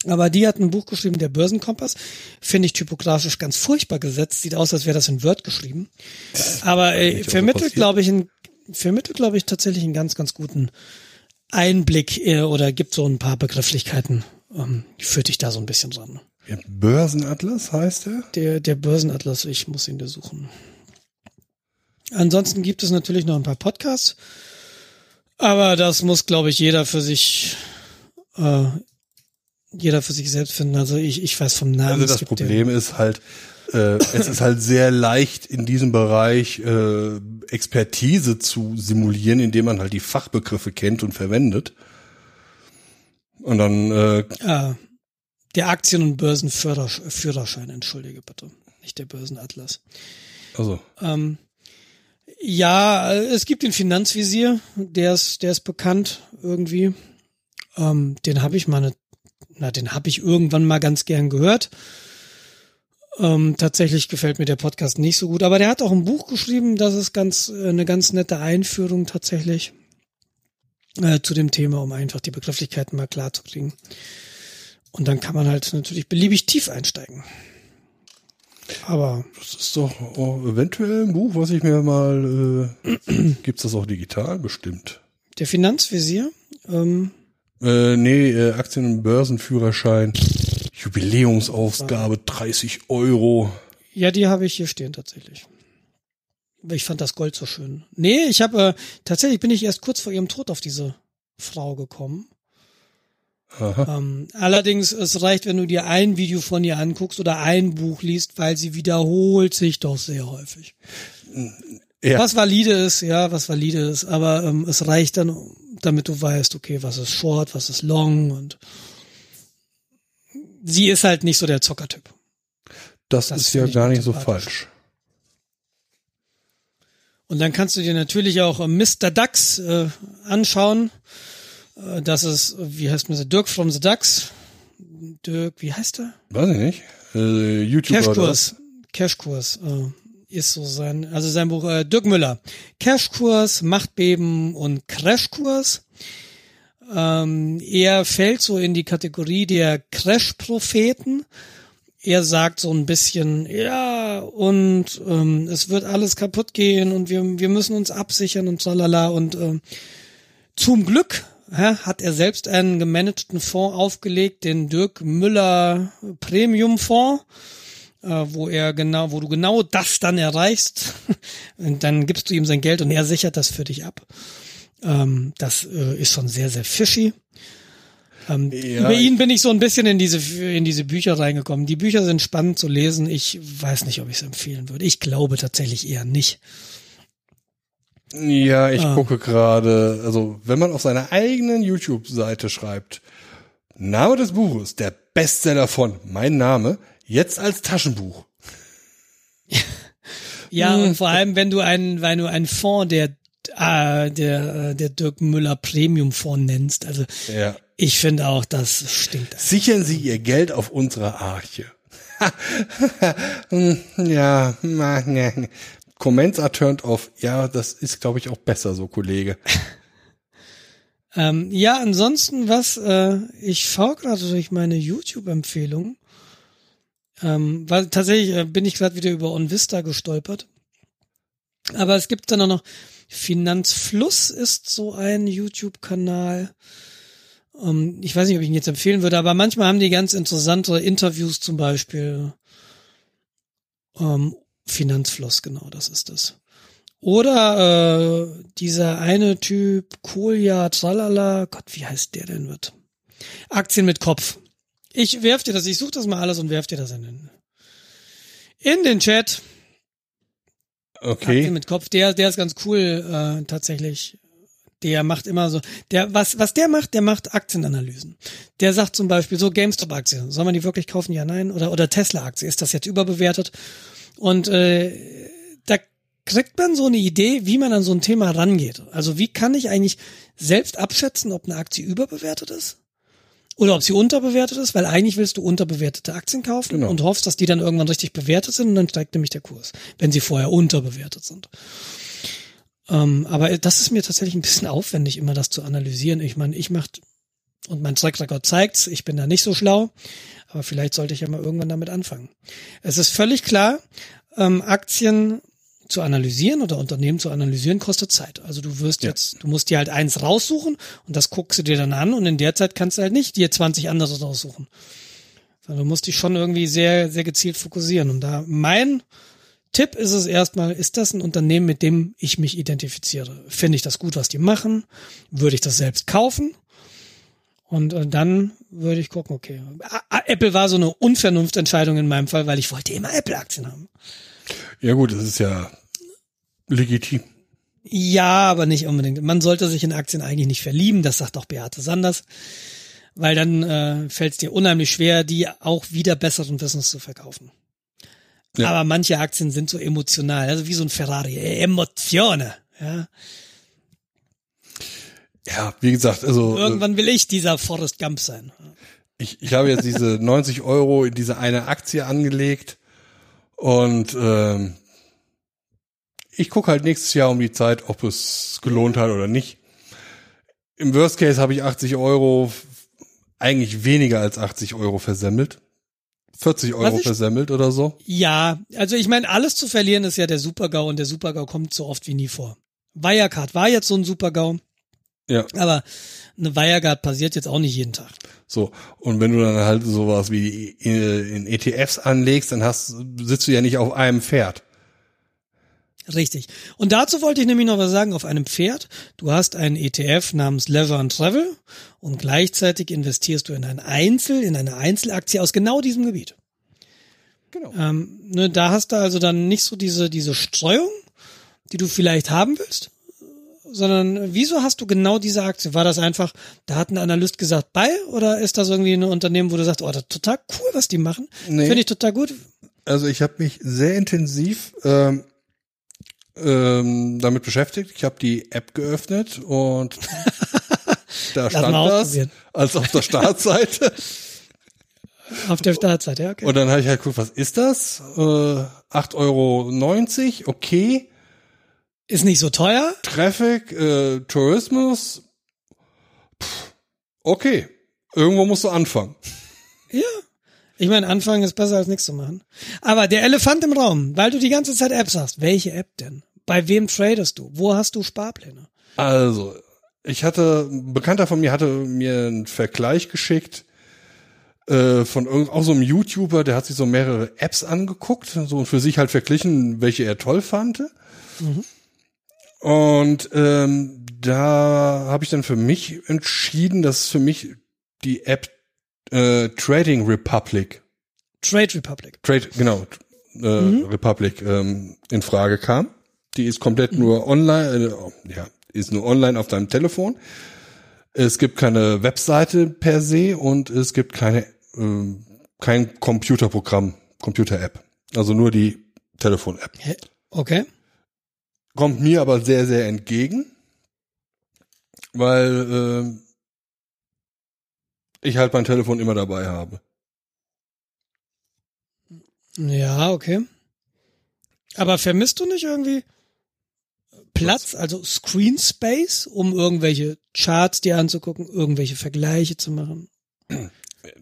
Aber die hat ein Buch geschrieben, der Börsenkompass. Finde ich typografisch ganz furchtbar gesetzt. Sieht aus, als wäre das in Word geschrieben. Aber äh, vermittelt, glaube ich, ein, vermittelt, glaube ich, tatsächlich einen ganz, ganz guten Einblick äh, oder gibt so ein paar Begrifflichkeiten, ähm, führt dich da so ein bisschen dran. Ja, Börsenatlas heißt er? Der, der Börsenatlas, ich muss ihn dir suchen. Ansonsten gibt es natürlich noch ein paar Podcasts, aber das muss, glaube ich, jeder für sich, äh, jeder für sich selbst finden. Also ich, ich weiß vom Namen. Also das Problem ist halt, äh, es ist halt sehr leicht in diesem Bereich äh, Expertise zu simulieren, indem man halt die Fachbegriffe kennt und verwendet. Und dann, äh, äh, der Aktien- und Börsenführerschein, entschuldige bitte. nicht der Börsenatlas. Also, Ähm, ja, es gibt den Finanzvisier, der ist, der ist bekannt irgendwie. Ähm, den habe ich mal, ne, na, den habe ich irgendwann mal ganz gern gehört. Ähm, tatsächlich gefällt mir der Podcast nicht so gut, aber der hat auch ein Buch geschrieben, das ist ganz äh, eine ganz nette Einführung tatsächlich äh, zu dem Thema, um einfach die Begrifflichkeiten mal klar zu kriegen. Und dann kann man halt natürlich beliebig tief einsteigen. Aber das ist doch eventuell ein Buch, was ich mir mal, äh, gibt's das auch digital? Bestimmt. der Finanzvisier, ähm, Äh, nee, äh, Aktien- und Börsenführerschein. Jubiläumsausgabe, 30 Euro. Ja, die habe ich hier stehen tatsächlich. Ich fand das Gold so schön. Nee, ich habe äh, tatsächlich bin ich erst kurz vor ihrem Tod auf diese Frau gekommen. Ähm, allerdings, es reicht, wenn du dir ein Video von ihr anguckst oder ein Buch liest, weil sie wiederholt sich doch sehr häufig. Ja. Was valide ist, ja, was valide ist, aber ähm, es reicht dann, damit du weißt, okay, was ist Short, was ist Long und sie ist halt nicht so der Zockertyp. Das, Das ist ja gar nicht so falsch. Und dann kannst du dir natürlich auch äh, Mr. Ducks äh, anschauen. Äh, das ist, wie heißt man Dirk from the Ducks. Dirk, wie heißt er? Weiß ich nicht. Äh, YouTuber was? Cashkurs. Cashkurs äh, ist so sein, also sein Buch äh, Dirk Müller. Cashkurs, Machtbeben und Crashkurs. Ähm, er fällt so in die Kategorie der Crash-Propheten. Er sagt so ein bisschen, ja, und ähm, es wird alles kaputt gehen und wir, wir müssen uns absichern und tralala. Und ähm, zum Glück hä, hat er selbst einen gemanagten Fonds aufgelegt, den Dirk Müller Premium Fonds, wo er genau, wo du genau das dann erreichst. und dann gibst du ihm sein Geld und er sichert das für dich ab. Ähm, das äh, ist schon sehr, sehr fishy. Ähm, Ja, über ihn bin ich so ein bisschen in diese in diese Bücher reingekommen. Die Bücher sind spannend zu lesen. Ich weiß nicht, ob ich es empfehlen würde. Ich glaube tatsächlich eher nicht. Ja, ich Ah. gucke gerade, also wenn man auf seiner eigenen YouTube-Seite schreibt, Name des Buches, der Bestseller von Mein Name, jetzt als Taschenbuch. Ja, Hm. und vor allem, wenn du einen, wenn du einen Fonds der äh, der äh, der Dirk Müller Premium Fonds nennst, also Ja. ich finde auch, das stinkt. Sichern Sie Ihr Geld auf unserer Arche. Hm, ja, na, ne. Comments are turned off. Ja, das ist, glaube ich, auch besser so, Kollege. Ähm, ja, ansonsten was, äh, ich fahr gerade durch meine YouTube-Empfehlung. Ähm, weil tatsächlich äh, bin ich gerade wieder über OnVista gestolpert. Aber es gibt dann auch noch Finanzfluss ist so ein YouTube-Kanal. Ähm, ich weiß nicht, ob ich ihn jetzt empfehlen würde, aber manchmal haben die ganz interessante Interviews zum Beispiel. Ähm, Finanzfluss, genau, das ist das. Oder äh, dieser eine Typ, Kolja, tralala, Gott, wie heißt der denn wird? Aktien mit Kopf. Ich werf dir das, ich suche das mal alles und werf dir das in den, in den Chat. Aktien Okay. mit Kopf, der, der ist ganz cool, äh, tatsächlich. Der macht immer so, der, was, was der macht, der macht Aktienanalysen. Der sagt zum Beispiel so GameStop-Aktie, soll man die wirklich kaufen? Ja, nein. Oder, oder Tesla-Aktie, ist das jetzt überbewertet? Und äh, da kriegt man so eine Idee, wie man an so ein Thema rangeht. Also wie kann ich eigentlich selbst abschätzen, ob eine Aktie überbewertet ist? Oder ob sie unterbewertet ist, weil eigentlich willst du unterbewertete Aktien kaufen Genau. und hoffst, dass die dann irgendwann richtig bewertet sind und dann steigt nämlich der Kurs, wenn sie vorher unterbewertet sind. Ähm, aber das ist mir tatsächlich ein bisschen aufwendig, immer das zu analysieren. Ich meine, ich mach und mein Track Record zeigt's, ich bin da nicht so schlau, aber vielleicht sollte ich ja mal irgendwann damit anfangen. Es ist völlig klar, ähm, Aktien zu analysieren oder Unternehmen zu analysieren kostet Zeit. Also du wirst Ja. jetzt, du musst dir halt eins raussuchen und das guckst du dir dann an und in der Zeit kannst du halt nicht dir 20 andere raussuchen. Sondern du musst dich schon irgendwie sehr, sehr gezielt fokussieren. Und da mein Tipp ist es erstmal, ist das ein Unternehmen, mit dem ich mich identifiziere? Finde ich das gut, was die machen? Würde ich das selbst kaufen? Und äh, dann würde ich gucken, okay. Apple war so eine Unvernunftentscheidung in meinem Fall, weil ich wollte immer Apple-Aktien haben. Ja gut, das ist ja legitim. Ja, aber nicht unbedingt. Man sollte sich in Aktien eigentlich nicht verlieben, das sagt auch Beate Sanders, weil dann äh, fällt es dir unheimlich schwer, die auch wieder besseren Wissens zu verkaufen. Ja. Aber manche Aktien sind so emotional, also wie so ein Ferrari. Emotione. Ja. Ja, wie gesagt, also äh, Irgendwann will ich dieser Forrest Gump sein. ich, ich habe jetzt diese 90 Euro in diese eine Aktie angelegt und ähm, ich gucke halt nächstes Jahr um die Zeit, ob es gelohnt hat oder nicht. Im Worst Case habe ich 80 Euro, eigentlich weniger als 80 Euro versemmelt. 40 Euro ich- versemmelt oder so. Ja, also ich meine, alles zu verlieren ist ja der Supergau und der Supergau kommt so oft wie nie vor. Wirecard war jetzt so ein Supergau, Ja, aber eine Wirecard passiert jetzt auch nicht jeden Tag. so. Und wenn du dann halt sowas wie in ETFs anlegst, dann hast, sitzt du ja nicht auf einem Pferd. Richtig. Und dazu wollte ich nämlich noch was sagen auf einem Pferd. Du hast einen ETF namens Leisure and Travel und gleichzeitig investierst du in ein Einzel, in eine Einzelaktie aus genau diesem Gebiet. Genau. Ähm, ne, da hast du also dann nicht so diese, diese Streuung, die du vielleicht haben willst, sondern wieso hast du genau diese Aktie? War das einfach, da hat ein Analyst gesagt, bei, oder ist das irgendwie ein Unternehmen, wo du sagst, oh, das ist total cool, was die machen? Nee. Finde ich total gut. Also ich habe mich sehr intensiv ähm, ähm, damit beschäftigt. Ich habe die App geöffnet und da stand das als auf der Startseite. Auf der Startseite, ja, okay. Und dann habe ich halt geguckt, was ist das? Äh, 8,90 Euro, okay. Ist nicht so teuer. Traffic, äh, Tourismus, Pff, okay. Irgendwo musst du anfangen. Ja. Ich meine, anfangen ist besser als nichts zu machen. Aber der Elefant im Raum, weil du die ganze Zeit Apps hast. Welche App denn? Bei wem tradest du? Wo hast du Sparpläne? Also, ich hatte, ein Bekannter von mir hatte mir einen Vergleich geschickt äh, von irgend, auch so einem YouTuber, der hat sich so mehrere Apps angeguckt, so und für sich halt verglichen, welche er toll fand. Und ähm, da habe ich dann für mich entschieden, dass für mich die App äh, Trading Republic Trade Republic. Trade, genau, äh, Republic ähm, in Frage kam. Die ist komplett nur online, äh, ja, ist nur online auf deinem Telefon. Es gibt keine Webseite per se und es gibt keine, ähm, kein Computerprogramm, Computer-App. Also nur die Telefon-App. Okay. Kommt mir aber sehr, sehr entgegen, weil ähm, ich halt mein Telefon immer dabei habe. Ja, okay. Aber vermisst du nicht irgendwie Platz, also Screen Space, um irgendwelche Charts dir anzugucken, irgendwelche Vergleiche zu machen?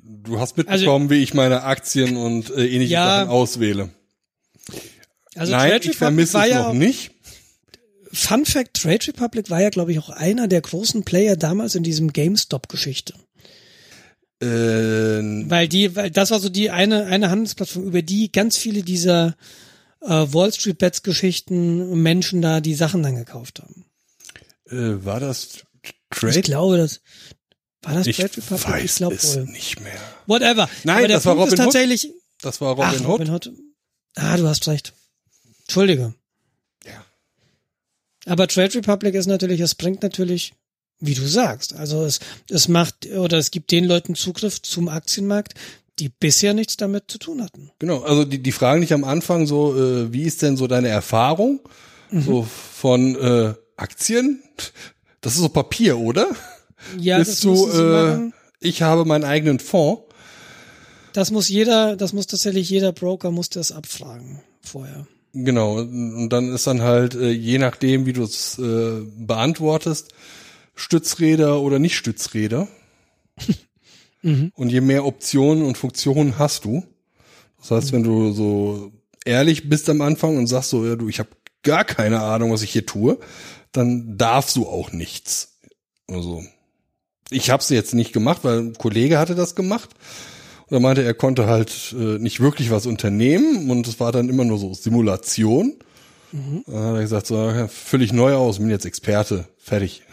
Du hast mitbekommen, wie ich meine Aktien und äh, ähnliche Ja. Sachen auswähle. Also Nein, Trade ich vermisse es ja noch nicht. Fun Fact, Trade Republic war ja, glaube ich, auch einer der großen Player damals in diesem GameStop-Geschichte. Äh, Weil die, weil das war so die eine, eine Handelsplattform, über die ganz viele dieser äh, Wall Street Bets Geschichten Menschen da die Sachen dann gekauft haben. äh, war das Ich Trade? glaube, das war das Ich Trade Republic. weiß ich glaube es wohl. nicht mehr. Whatever. Nein, Aber das war Punkt Robin Hood. tatsächlich. Das war Robin Ach, Hood. Robin Hood. Ah, du hast recht. Entschuldige. Ja. Aber Trade Republic ist natürlich, es bringt natürlich, wie du sagst, also es, es macht oder es gibt den Leuten Zugriff zum Aktienmarkt, die bisher nichts damit zu tun hatten. Genau, also die, die fragen dich am Anfang so, äh, wie ist denn so deine Erfahrung so von äh, Aktien? Das ist so Papier, oder? Ja, Bist das du, äh, ich habe meinen eigenen Fonds. Das muss jeder, das muss tatsächlich jeder Broker muss das abfragen vorher. Genau, und dann ist dann halt, äh, je nachdem, wie du es äh, beantwortest, Stützräder oder nicht Stützräder. Und je mehr Optionen und Funktionen hast du. Das heißt, wenn du so ehrlich bist am Anfang und sagst so, ja du, ich habe gar keine Ahnung, was ich hier tue, dann darfst du auch nichts. Also ich habe es jetzt nicht gemacht, weil ein Kollege hatte das gemacht. Und er meinte, er konnte halt äh, nicht wirklich was unternehmen und es war dann immer nur so Simulation. Dann hat er gesagt, so, ja, völlig neu aus, bin jetzt Experte, fertig.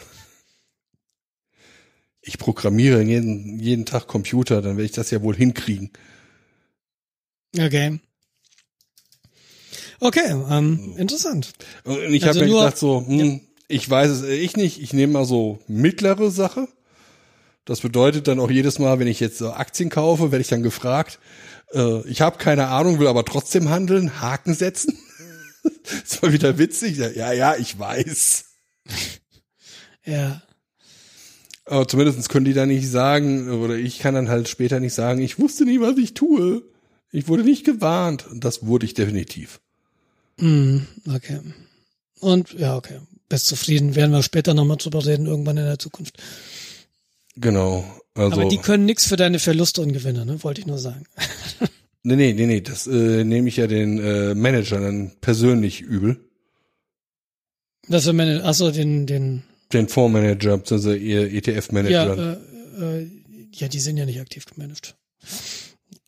Ich programmiere jeden, jeden Tag Computer, dann werde ich das ja wohl hinkriegen. Okay. Okay, ähm, interessant. Und ich Also habe ja gesagt so, hm, ich weiß es ich nicht, ich nehme mal so mittlere Sache. Das bedeutet dann auch jedes Mal, wenn ich jetzt Aktien kaufe, werde ich dann gefragt, äh, ich habe keine Ahnung, will aber trotzdem handeln, Haken setzen. das war wieder witzig. Ja, ja, ich weiß. Ja. Aber zumindest können die da nicht sagen, oder ich kann dann halt später nicht sagen, ich wusste nie, was ich tue. Ich wurde nicht gewarnt. Und das wurde ich definitiv. Mm, okay. Und ja, okay. Best zufrieden. Werden wir später nochmal drüber reden, irgendwann in der Zukunft. Genau. Also, Aber die können nichts für deine Verluste und Gewinne, ne? Wollte ich nur sagen. nee, nee, nee, nee. Das äh, nehme ich ja den äh, Managern dann persönlich übel. Das für meine, achso, den, den. Den Fondsmanager, bzw. ihr ETF-Manager. Ja, äh, äh, ja, die sind ja nicht aktiv gemanagt.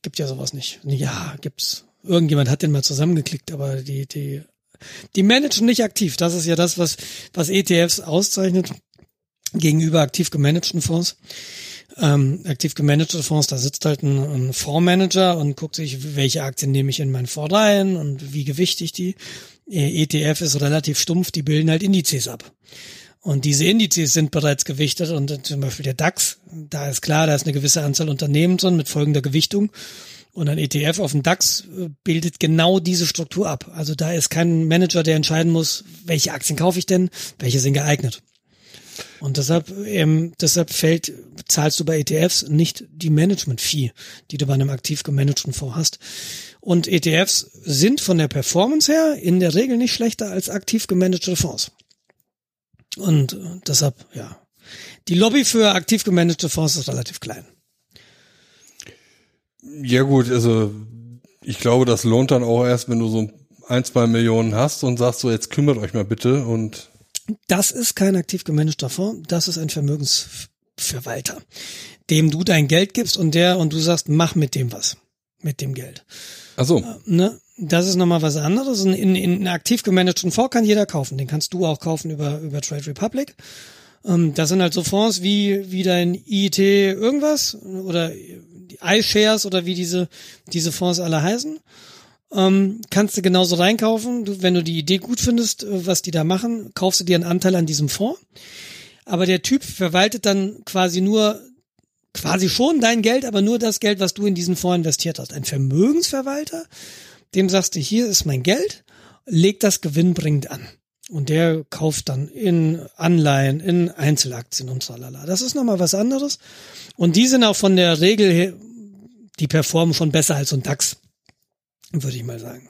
Gibt ja sowas nicht. Ja, gibt's. Irgendjemand hat den mal zusammengeklickt, aber die, die, die managen nicht aktiv. Das ist ja das, was, was ETFs auszeichnet gegenüber aktiv gemanagten Fonds. Ähm, aktiv gemanagte Fonds, da sitzt halt ein, ein Fondsmanager und guckt sich, welche Aktien nehme ich in meinen Fonds rein und wie gewichtig die. ETF ist relativ stumpf, die bilden halt Indizes ab. Und diese Indizes sind bereits gewichtet und zum Beispiel der DAX, da ist klar, da ist eine gewisse Anzahl Unternehmen drin mit folgender Gewichtung. Und ein ETF auf dem DAX äh, bildet genau diese Struktur ab. Also da ist kein Manager, der entscheiden muss, welche Aktien kaufe ich denn, welche sind geeignet. Und deshalb, ähm, deshalb fällt, zahlst du bei ETFs nicht die Management-Fee, die du bei einem aktiv gemanagten Fonds hast. Und ETFs sind von der Performance her in der Regel nicht schlechter als aktiv gemanagte Fonds. Und deshalb, ja. Die Lobby für aktiv gemanagte Fonds ist relativ klein. Ja gut, also ich glaube, das lohnt dann auch erst, wenn du so ein, zwei Millionen hast und sagst so, jetzt kümmert euch mal bitte und das ist kein aktiv gemanagter Fonds, das ist ein Vermögensverwalter, dem du dein Geld gibst und der und du sagst, mach mit dem was, mit dem Geld. Ach so. Äh, ne? Das ist nochmal was anderes. In, in, in aktiv gemanagten Fonds kann jeder kaufen. Den kannst du auch kaufen über, über Trade Republic. Ähm, das sind halt so Fonds wie, wie dein IIT irgendwas oder iShares oder wie diese, diese Fonds alle heißen. Ähm, kannst du genauso reinkaufen. Du, wenn du die Idee gut findest, äh, was die da machen, kaufst du dir einen Anteil an diesem Fonds. Aber der Typ verwaltet dann quasi nur, quasi schon dein Geld, aber nur das Geld, was du in diesen Fonds investiert hast. Ein Vermögensverwalter, dem sagst du, hier ist mein Geld, leg das gewinnbringend an. Und der kauft dann in Anleihen, in Einzelaktien und so lala. Das ist nochmal was anderes. Und die sind auch von der Regel her, die performen schon besser als so ein DAX würde ich mal sagen.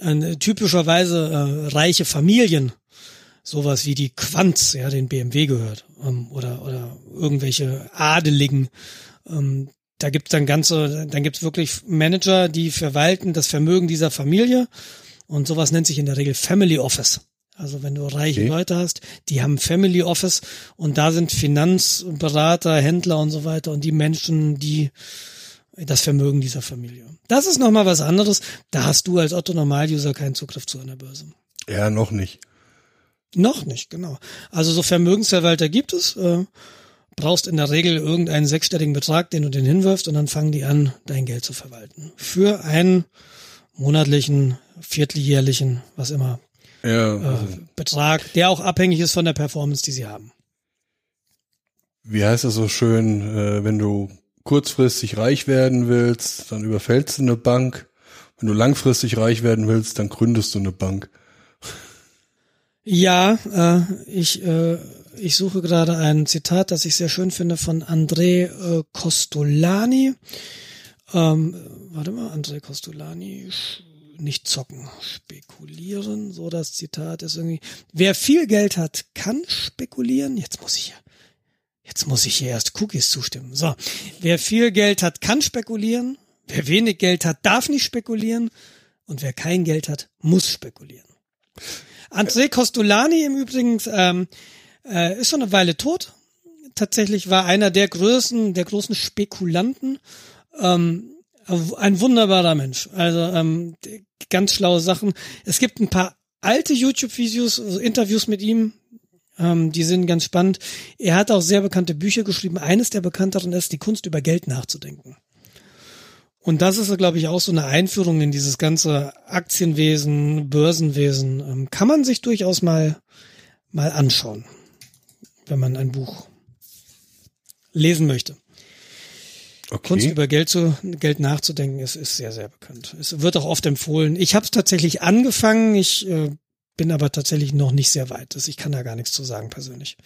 Eine, äh, typischerweise äh, reiche Familien, sowas wie die Quanz, ja, den BMW gehört, ähm, oder, oder irgendwelche Adeligen, ähm, da gibt's dann ganze, dann gibt's wirklich Manager, die verwalten das Vermögen dieser Familie und sowas nennt sich in der Regel Family Office. Also wenn du reiche okay. Leute hast, die haben Family Office und da sind Finanzberater, Händler und so weiter und die Menschen, die das Vermögen dieser Familie. Das ist nochmal was anderes. Da hast du als Otto Normal-User keinen Zugriff zu einer Börse. Ja, noch nicht. Noch nicht, genau. Also so Vermögensverwalter gibt es. Äh, brauchst in der Regel irgendeinen sechsstelligen Betrag, den du den hinwirfst und dann fangen die an, dein Geld zu verwalten. Für einen monatlichen, vierteljährlichen, was immer, ja, äh, also Betrag, der auch abhängig ist von der Performance, die sie haben. Wie heißt das so schön, äh, wenn du kurzfristig reich werden willst, dann überfällst du eine Bank. Wenn du langfristig reich werden willst, dann gründest du eine Bank. Ja, äh, ich, äh, ich suche gerade ein Zitat, das ich sehr schön finde von André äh, Costolani. Ähm, warte mal, André Costolani, nicht zocken, spekulieren, so das Zitat ist irgendwie, wer viel Geld hat, kann spekulieren. Jetzt muss ich ja Jetzt muss ich hier erst Cookies zustimmen. So, wer viel Geld hat, kann spekulieren. Wer wenig Geld hat, darf nicht spekulieren. Und wer kein Geld hat, muss spekulieren. André Costolani im Übrigen ähm, äh, ist schon eine Weile tot. Tatsächlich war einer der größten, der großen Spekulanten. Ähm, ein wunderbarer Mensch. Also ähm, ganz schlaue Sachen. Es gibt ein paar alte YouTube-Videos, also Interviews mit ihm, ähm, die sind ganz spannend. Er hat auch sehr bekannte Bücher geschrieben. Eines der bekannteren ist Die Kunst über Geld nachzudenken. Und das ist, glaube ich, auch so eine Einführung in dieses ganze Aktienwesen, Börsenwesen. Ähm, kann man sich durchaus mal, mal anschauen, wenn man ein Buch lesen möchte. Okay. Kunst über Geld zu Geld nachzudenken ist, ist sehr, sehr bekannt. Es wird auch oft empfohlen. Ich habe es tatsächlich angefangen, ich äh, bin aber tatsächlich noch nicht sehr weit. Also ich kann da gar nichts zu sagen persönlich.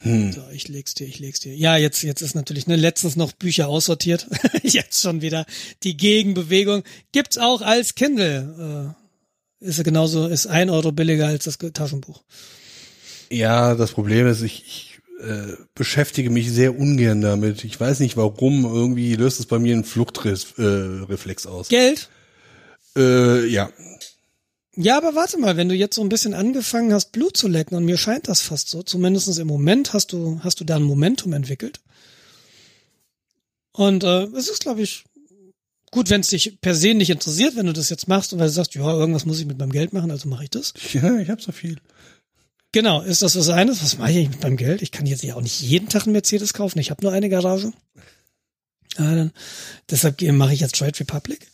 Hm. So, ich leg's dir, ich leg's dir. Ja, jetzt, jetzt ist natürlich, ne, letztens noch Bücher aussortiert. jetzt schon wieder die Gegenbewegung. Gibt's auch als Kindle. Äh, ist genauso, ist ein Euro billiger als das Taschenbuch. Ja, das Problem ist, ich, ich äh, beschäftige mich sehr ungern damit. Ich weiß nicht warum, irgendwie löst es bei mir einen Fluchtreflex äh, aus. Geld? Äh, ja. Ja, aber warte mal, wenn du jetzt so ein bisschen angefangen hast, Blut zu lecken, und mir scheint das fast so, zumindest im Moment hast du, hast du da ein Momentum entwickelt. Und äh, es ist, glaube ich, gut, wenn es dich per se nicht interessiert, wenn du das jetzt machst und weil du sagst, ja, irgendwas muss ich mit meinem Geld machen, also mache ich das. Ja, ich habe so viel. Genau, ist das was eines? Was mache ich mit meinem Geld? Ich kann jetzt ja auch nicht jeden Tag einen Mercedes kaufen. Ich habe nur eine Garage. Ja, dann, deshalb mache ich jetzt Trade Republic.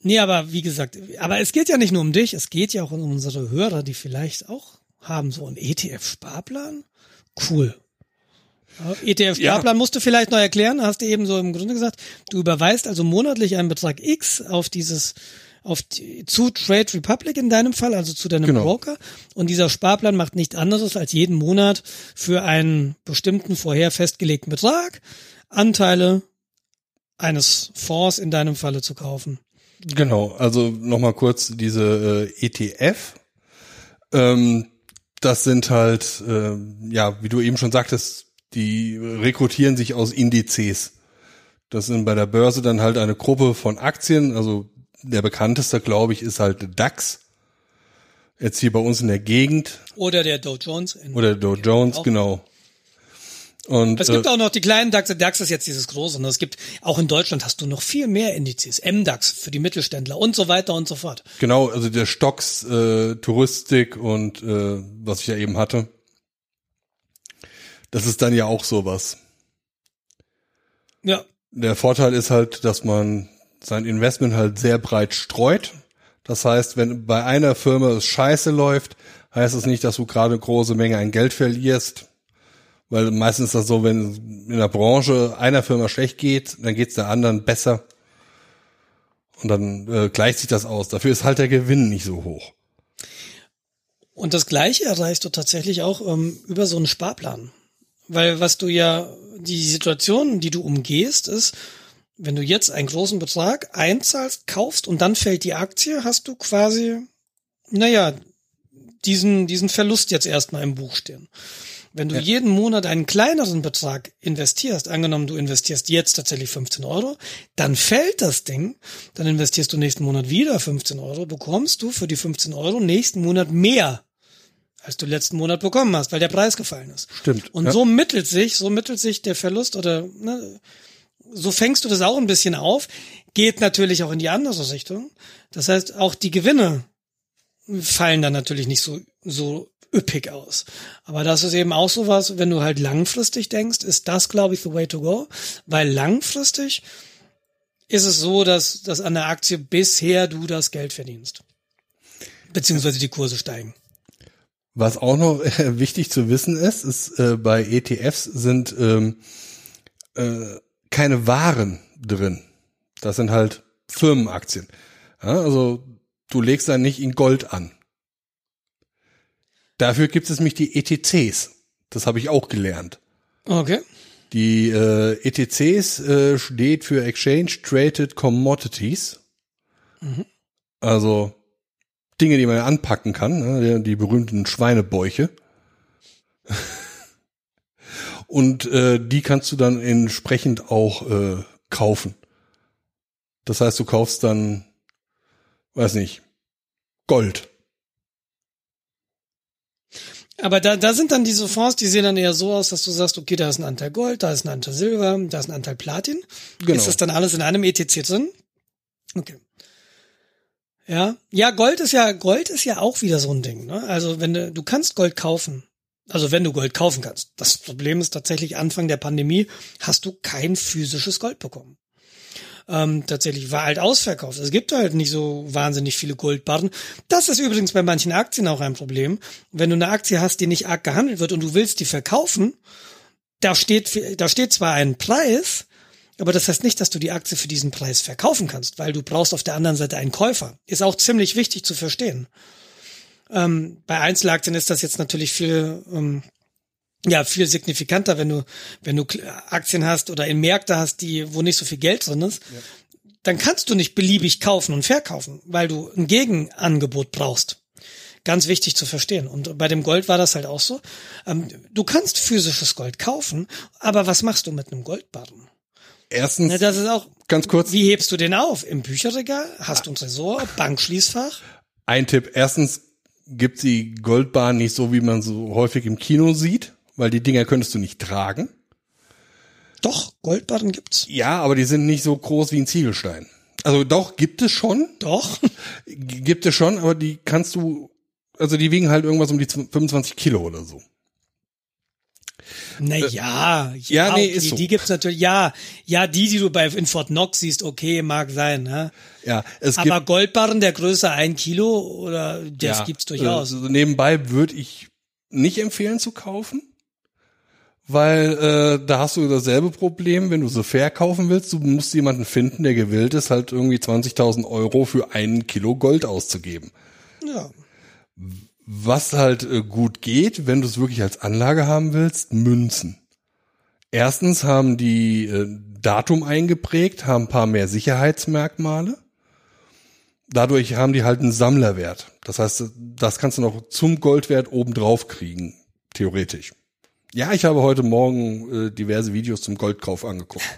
Nee, aber wie gesagt, aber es geht ja nicht nur um dich, es geht ja auch um unsere Hörer, die vielleicht auch haben so einen ETF-Sparplan. Cool. Ja, ETF-Sparplan musst du vielleicht noch erklären, hast du eben so im Grunde gesagt, du überweist also monatlich einen Betrag X auf dieses auf die, zu Trade Republic in deinem Fall, also zu deinem Genau. Broker. Und dieser Sparplan macht nichts anderes, als jeden Monat für einen bestimmten vorher festgelegten Betrag Anteile eines Fonds in deinem Falle zu kaufen. Genau, also nochmal kurz diese äh, ETF. Ähm, das sind halt, äh, ja, wie du eben schon sagtest, die rekrutieren sich aus Indizes. Das sind bei der Börse dann halt eine Gruppe von Aktien. Also der bekannteste, glaube ich, ist halt DAX. Jetzt hier bei uns in der Gegend. Oder der Dow Jones. Oder Dow Jones, genau. Und Es gibt äh, auch noch die kleinen DAX. DAX ist jetzt dieses große. Und es gibt, auch in Deutschland hast du noch viel mehr Indizes. MDAX für die Mittelständler und so weiter und so fort. genau, also der Stocks, äh, Touristik und äh, was ich ja eben hatte. Das ist dann ja auch sowas. Ja. Der Vorteil ist halt, dass man sein Investment halt sehr breit streut. Das heißt, wenn bei einer Firma es scheiße läuft, heißt es nicht, dass du gerade eine große Menge an Geld verlierst. Weil meistens ist das so, wenn in der Branche einer Firma schlecht geht, dann geht es der anderen besser. Und dann äh, gleicht sich das aus. Dafür ist halt der Gewinn nicht so hoch. Und das Gleiche erreichst du tatsächlich auch ähm, über so einen Sparplan. Weil was du ja, die Situation, die du umgehst, ist, wenn du jetzt einen großen Betrag einzahlst, kaufst und dann fällt die Aktie, hast du quasi, naja, diesen, diesen Verlust jetzt erstmal im Buch stehen. Wenn du Ja. jeden Monat einen kleineren Betrag investierst, angenommen du investierst jetzt tatsächlich 15 Euro, dann fällt das Ding, dann investierst du nächsten Monat wieder 15 Euro, bekommst du für die 15 Euro nächsten Monat mehr, als du letzten Monat bekommen hast, weil der Preis gefallen ist. Stimmt. Und ja. so mittelt sich, so mittelt sich der Verlust oder ne, so fängst du das auch ein bisschen auf, geht natürlich auch in die andere Richtung. Das heißt, auch die Gewinne fallen dann natürlich nicht so, so üppig aus. Aber das ist eben auch sowas, wenn du halt langfristig denkst, ist das, glaube ich, the way to go. Weil langfristig ist es so, dass, dass an der Aktie bisher du das Geld verdienst. Beziehungsweise die Kurse steigen. Was auch noch wichtig zu wissen ist, ist äh, bei ETFs sind ähm, äh, keine Waren drin. Das sind halt Firmenaktien. Ja, also du legst da nicht in Gold an. Dafür gibt es nämlich die ETCs. Das habe ich auch gelernt. Okay. Die äh, ETCs äh, steht für Exchange Traded Commodities. Also Dinge, die man anpacken kann, ne, die, die berühmten Schweinebäuche. Und äh, die kannst du dann entsprechend auch äh, kaufen. Das heißt, du kaufst dann, weiß nicht, Gold. Aber da, da sind dann diese Fonds, die sehen dann eher so aus, dass du sagst, okay, da ist ein Anteil Gold, da ist ein Anteil Silber, da ist ein Anteil Platin. Genau. Ist das dann alles in einem ETC drin? Okay. Ja, ja, Gold ist ja, Gold ist ja auch wieder so ein Ding. Ne? Also wenn du, du kannst Gold kaufen, also wenn du Gold kaufen kannst. Das Problem ist tatsächlich Anfang der Pandemie hast du kein physisches Gold bekommen. ähm, tatsächlich war halt ausverkauft. Es gibt halt nicht so wahnsinnig viele Goldbarren. Das ist übrigens bei manchen Aktien auch ein Problem. Wenn du eine Aktie hast, die nicht arg gehandelt wird und du willst die verkaufen, da steht, da steht zwar ein Preis, aber das heißt nicht, dass du die Aktie für diesen Preis verkaufen kannst, weil du brauchst auf der anderen Seite einen Käufer. Ist auch ziemlich wichtig zu verstehen. Ähm, bei Einzelaktien ist das jetzt natürlich viel, ähm, ja, viel signifikanter, wenn du, wenn du Aktien hast oder in Märkte hast, die, wo nicht so viel Geld drin ist. Ja. Dann kannst du nicht beliebig kaufen und verkaufen, weil du ein Gegenangebot brauchst. Ganz wichtig zu verstehen. Und bei dem Gold war das halt auch so. Ähm, du kannst physisches Gold kaufen, aber was machst du mit einem Goldbarren? Erstens, Na, das ist auch ganz kurz. Wie hebst du den auf? Im Bücherregal? Hast du ein Tresor? Bankschließfach? Ein Tipp. Erstens gibt die Goldbahn nicht so, wie man so häufig im Kino sieht, weil die Dinger könntest du nicht tragen. Doch, Goldbarren gibt's. Ja, aber die sind nicht so groß wie ein Ziegelstein. Also doch, gibt es schon. Doch. Gibt es schon, aber die kannst du, also die wiegen halt irgendwas um die 25 Kilo oder so. Naja, äh, ja, ja, nee, okay, ist so. die gibt's natürlich, ja, ja, die, die du bei in Fort Knox siehst, okay, mag sein, ne? Ja, es Aber gibt, Goldbarren der Größe ein Kilo oder das ja, gibt's durchaus. Also nebenbei würde ich nicht empfehlen zu kaufen, weil äh, da hast du dasselbe Problem, wenn du so verkaufen willst, du musst jemanden finden, der gewillt ist, halt irgendwie 20.000 Euro für einen Kilo Gold auszugeben. Ja. Was halt äh, gut geht, wenn du es wirklich als Anlage haben willst, Münzen. Erstens haben die äh, Datum eingeprägt, haben ein paar mehr Sicherheitsmerkmale. Dadurch haben die halt einen Sammlerwert. Das heißt, das kannst du noch zum Goldwert obendrauf kriegen, theoretisch. Ja, ich habe heute Morgen äh, diverse Videos zum Goldkauf angeguckt.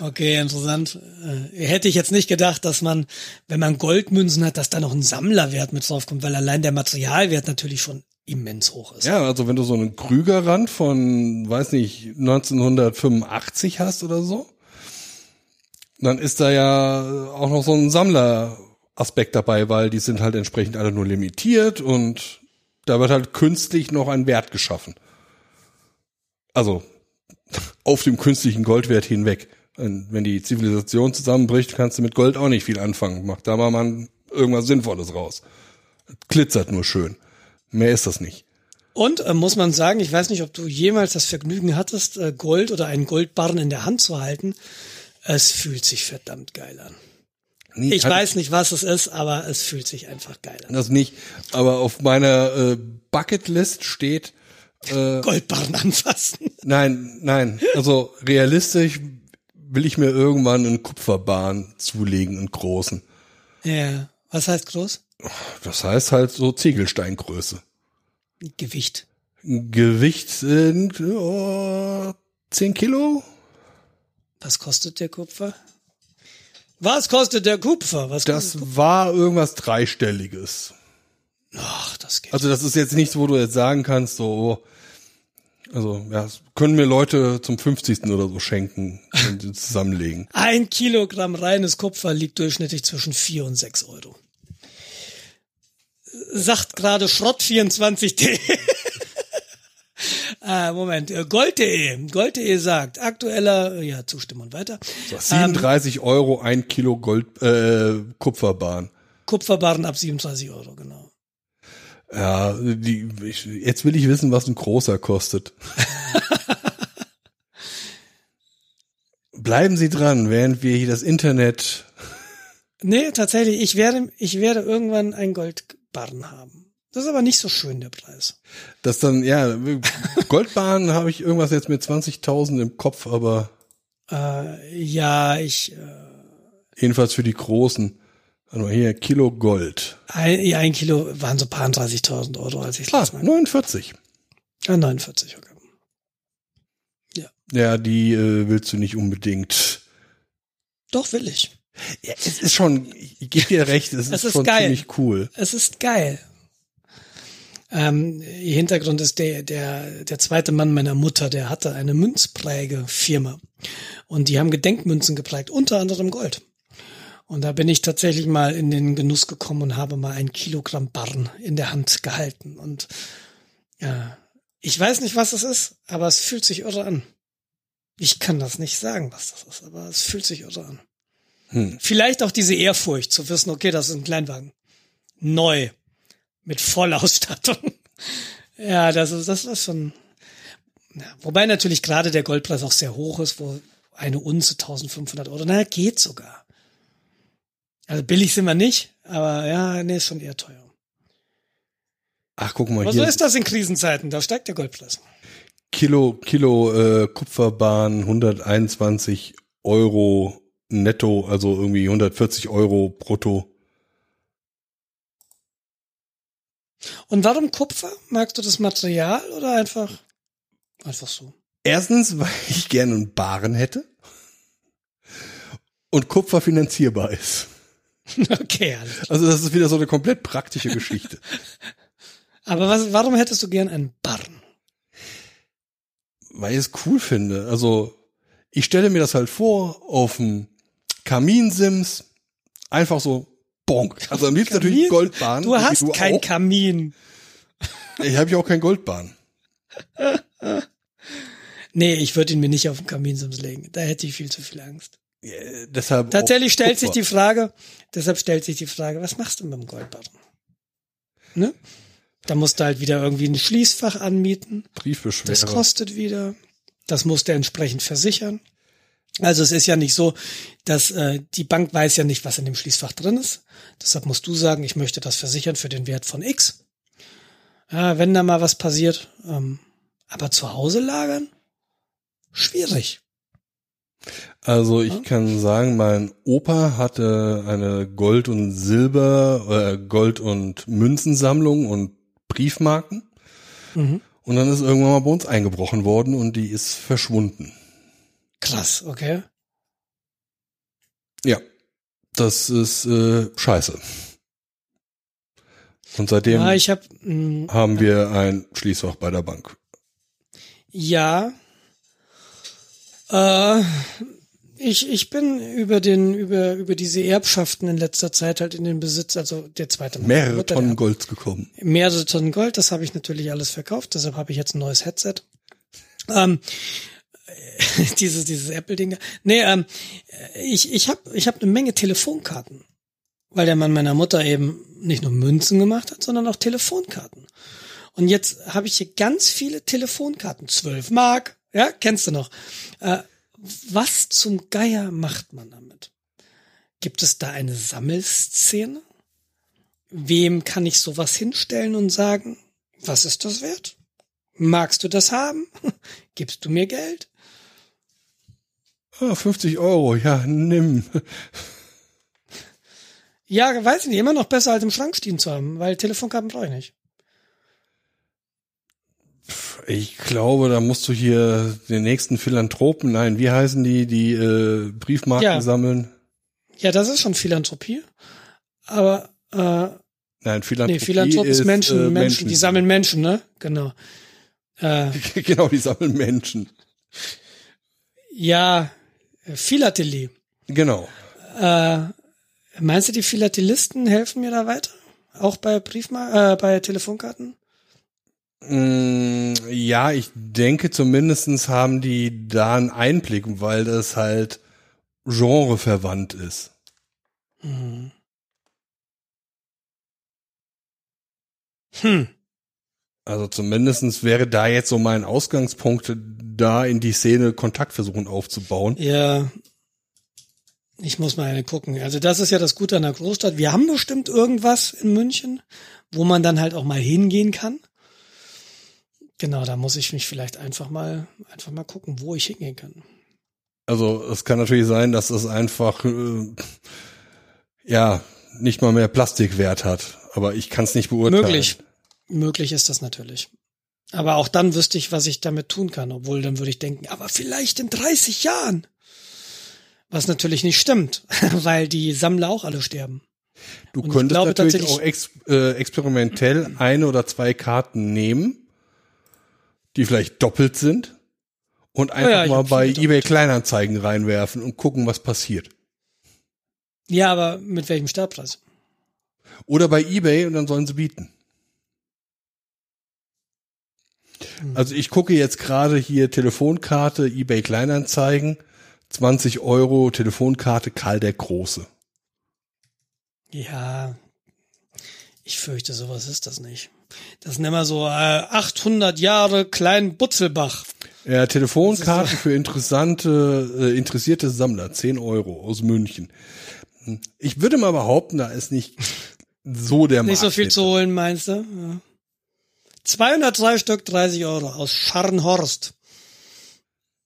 Okay, interessant. Äh, hätte ich jetzt nicht gedacht, dass man, wenn man Goldmünzen hat, dass da noch ein Sammlerwert mit draufkommt, weil allein der Materialwert natürlich schon immens hoch ist. Ja, also wenn du so einen Krügerrand von, weiß nicht, 1985 hast oder so, dann ist da ja auch noch so ein Sammleraspekt dabei, weil die sind halt entsprechend alle nur limitiert und da wird halt künstlich noch ein Wert geschaffen. Also auf dem künstlichen Goldwert hinweg. Und wenn die Zivilisation zusammenbricht, kannst du mit Gold auch nicht viel anfangen. Mach da mal man irgendwas Sinnvolles raus. Glitzert nur schön. Mehr ist das nicht. Und äh, muss man sagen, ich weiß nicht, ob du jemals das Vergnügen hattest, äh, Gold oder einen Goldbarren in der Hand zu halten. Es fühlt sich verdammt geil an. Nie, ich weiß nicht, was es ist, aber es fühlt sich einfach geil an. Das nicht. Aber auf meiner äh, Bucketlist steht äh, Goldbarren anfassen. Nein, nein. Also realistisch will ich mir irgendwann einen Kupferbahn zulegen, einen großen. Ja. Was heißt groß? Das heißt halt so Ziegelsteingröße. Gewicht. Gewicht sind oh, 10 Kilo. Was kostet der Kupfer? Was kostet der Kupfer? Was das Kupfer? war irgendwas dreistelliges. Ach, das geht. Also das ist jetzt nichts, wo du jetzt sagen kannst, so, also ja, können mir Leute zum 50. oder so schenken, sie zusammenlegen. Ein Kilogramm reines Kupfer liegt durchschnittlich zwischen vier und sechs Euro. Sagt gerade Schrott24.de. ah, Moment, Gold.de. Gold.de sagt, aktueller, ja, Zustimmung weiter. So, 37 ähm, Euro ein Kilo Gold, äh, Kupferbahn. Kupferbahn ab 37 Euro, genau. Ja, die, ich, jetzt will ich wissen, was ein großer kostet. Bleiben Sie dran, während wir hier das Internet. Nee, tatsächlich, ich werde, ich werde irgendwann ein Goldbarren haben. Das ist aber nicht so schön, der Preis. Das dann, ja, Goldbarren habe ich irgendwas jetzt mit 20.000 im Kopf, aber. Äh, ja, ich. Äh, jedenfalls für die Großen. Also hier Kilo Gold. Ein, ein Kilo waren so paar 30.000 Euro, als ich ah, 49. Ah, 49, okay. Ja. Ja, die äh, willst du nicht unbedingt. Doch, will ich. Ja, es ist schon, ich gebe dir recht, es, es ist, schon geil. ziemlich cool. Es ist geil. Ähm, Hintergrund ist der, der, der zweite Mann meiner Mutter, der hatte eine Münzprägefirma. Und die haben Gedenkmünzen geprägt, unter anderem Gold. Und da bin ich tatsächlich mal in den Genuss gekommen und habe mal ein Kilogramm Barren in der Hand gehalten. Und ja, ich weiß nicht, was es ist, aber es fühlt sich irre an. Ich kann das nicht sagen, was das ist, aber es fühlt sich irre an. Vielleicht auch diese Ehrfurcht zu wissen, okay, das ist ein Kleinwagen. Neu. Mit Vollausstattung. ja, das ist, das ist schon, ja, wobei natürlich gerade der Goldpreis auch sehr hoch ist, wo eine Unze 1500 Euro, naja, geht sogar. Also billig sind wir nicht, aber ja, nee, ist schon eher teuer. Ach, guck mal Aber so hier. ist das in Krisenzeiten, da steigt der Goldpreis. Kilo, Kilo äh, Kupferbahn 121 Euro netto, also irgendwie 140 Euro brutto. Und warum Kupfer? Magst du das Material oder einfach, einfach so? Erstens, weil ich gerne einen Baren hätte und Kupfer finanzierbar ist. Okay, alles. Also das ist wieder so eine komplett praktische Geschichte. Aber was, warum hättest du gern einen Barren? weil ich es cool finde. Also ich stelle mir das halt vor auf dem Kaminsims, einfach so bonk. Also am liebsten natürlich? Goldbahn. Du hast keinen auch. Kamin. Ich habe ja auch kein Goldbahn. Nee, ich würde ihn mir nicht auf den Kaminsims legen. Da hätte ich viel zu viel Angst. Deshalb Tatsächlich stellt sich die Frage, deshalb stellt sich die Frage, was machst du mit dem Goldbarren? Ne? Da musst du halt wieder irgendwie ein Schließfach anmieten. Das Briefbeschwerer. kostet wieder. Das musst du entsprechend versichern. Also es ist ja nicht so, dass äh, die Bank weiß ja nicht, was in dem Schließfach drin ist. Deshalb musst du sagen, ich möchte das versichern für den Wert von X. Ja, wenn da mal was passiert. Ähm, aber zu Hause lagern? Schwierig. Also ich kann sagen, mein Opa hatte eine Gold- und Silber, äh, Gold- und Münzensammlung und Briefmarken. Mhm. Und dann ist irgendwann mal bei uns eingebrochen worden und die ist verschwunden. Krass, okay. Ja, das ist äh, scheiße. Und seitdem Ja, ich habe haben wir ein Schließfach bei der Bank. ja. Äh, ich, ich bin über den, über, über diese Erbschaften in letzter Zeit halt in den Besitz, also der zweite Mann. Mehrere Tonnen Golds gekommen. mehrere Tonnen Gold, das habe ich natürlich alles verkauft, deshalb habe ich jetzt ein neues Headset. Ähm, dieses dieses Apple-Ding. Nee, ähm, ich, ich habe ich hab eine Menge Telefonkarten, weil der Mann meiner Mutter eben nicht nur Münzen gemacht hat, sondern auch Telefonkarten. Und jetzt habe ich hier ganz viele Telefonkarten, 12 Mark, ja, kennst du noch. Äh, was zum Geier macht man damit? Gibt es da eine Sammelszene? Wem kann ich sowas hinstellen und sagen, was ist das wert? Magst du das haben? Gibst du mir Geld? Ah, 50 Euro, ja, nimm. Ja, weiß ich nicht, immer noch besser als im Schrank stehen zu haben, weil Telefonkarten brauche ich nicht. Ich glaube, da musst du hier den nächsten Philanthropen, nein, wie heißen die, die äh, Briefmarken Ja. sammeln? Ja, das ist schon Philanthropie. Aber äh, Nein, Philanthropie, nee, Philanthrop ist Menschen, äh, Menschen, die sammeln Menschen, ne? Genau. Äh, genau, die sammeln Menschen. ja, Philatelie. Genau. Äh, meinst du, die Philatelisten helfen mir da weiter? Auch bei Briefmar äh, bei Telefonkarten? Mm, Ja, ich denke zumindestens haben die da einen Einblick, weil das halt genreverwandt ist. Hm. Hm. Also zumindestens wäre da jetzt so mein Ausgangspunkt, da in die Szene Kontakt versuchen aufzubauen. Ja. Ich muss mal gucken. Also das ist ja das Gute an der Großstadt. Wir haben bestimmt irgendwas in München, wo man dann halt auch mal hingehen kann. Genau, da muss ich mich vielleicht einfach mal, einfach mal gucken, wo ich hingehen kann. Also es kann natürlich sein, dass es einfach äh, ja nicht mal mehr Plastikwert hat, aber ich kann es nicht beurteilen. Möglich. Möglich ist das natürlich. Aber auch dann wüsste ich, was ich damit tun kann, obwohl dann würde ich denken, aber vielleicht in 30 Jahren. Was natürlich nicht stimmt, weil die Sammler auch alle sterben. Du Und könntest natürlich auch ex äh, experimentell eine oder zwei Karten nehmen, die vielleicht doppelt sind und einfach ja, ich mal bei eBay Kleinanzeigen reinwerfen und gucken, was passiert. Ja, aber mit welchem Startpreis? Oder bei eBay und dann sollen sie bieten. Hm. Also ich gucke jetzt gerade hier Telefonkarte, eBay Kleinanzeigen, 20 Euro Telefonkarte Karl der Große. Ja, ich fürchte, sowas ist das nicht. Das sind immer so äh, 800 Jahre Klein Butzelbach. Ja, Telefonkarten für interessante, äh, interessierte Sammler, 10 Euro aus München. Ich würde mal behaupten, da ist nicht so der Nicht so Markt viel zu holen, meinst du? Ja. 203 Stück, 30 Euro aus Scharnhorst.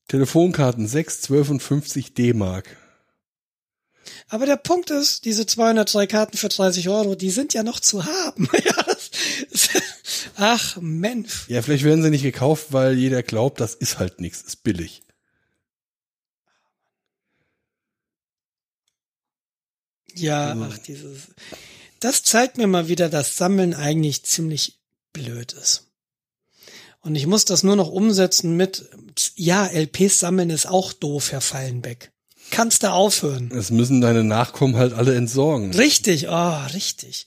Telefonkarten 6, 12 und 50 D-Mark. Aber der Punkt ist, diese 202 Karten für 30 Euro, die sind ja noch zu haben. ach Mensch. Ja, vielleicht werden sie nicht gekauft, weil jeder glaubt, das ist halt nichts, ist billig. Ja, Also- ach dieses. Das zeigt mir mal wieder, dass Sammeln eigentlich ziemlich blöd ist. Und ich muss das nur noch umsetzen mit, ja, LPs sammeln ist auch doof, Herr Fallenbeck. Kannst du aufhören? Es müssen deine Nachkommen halt alle entsorgen. Richtig, oh, richtig.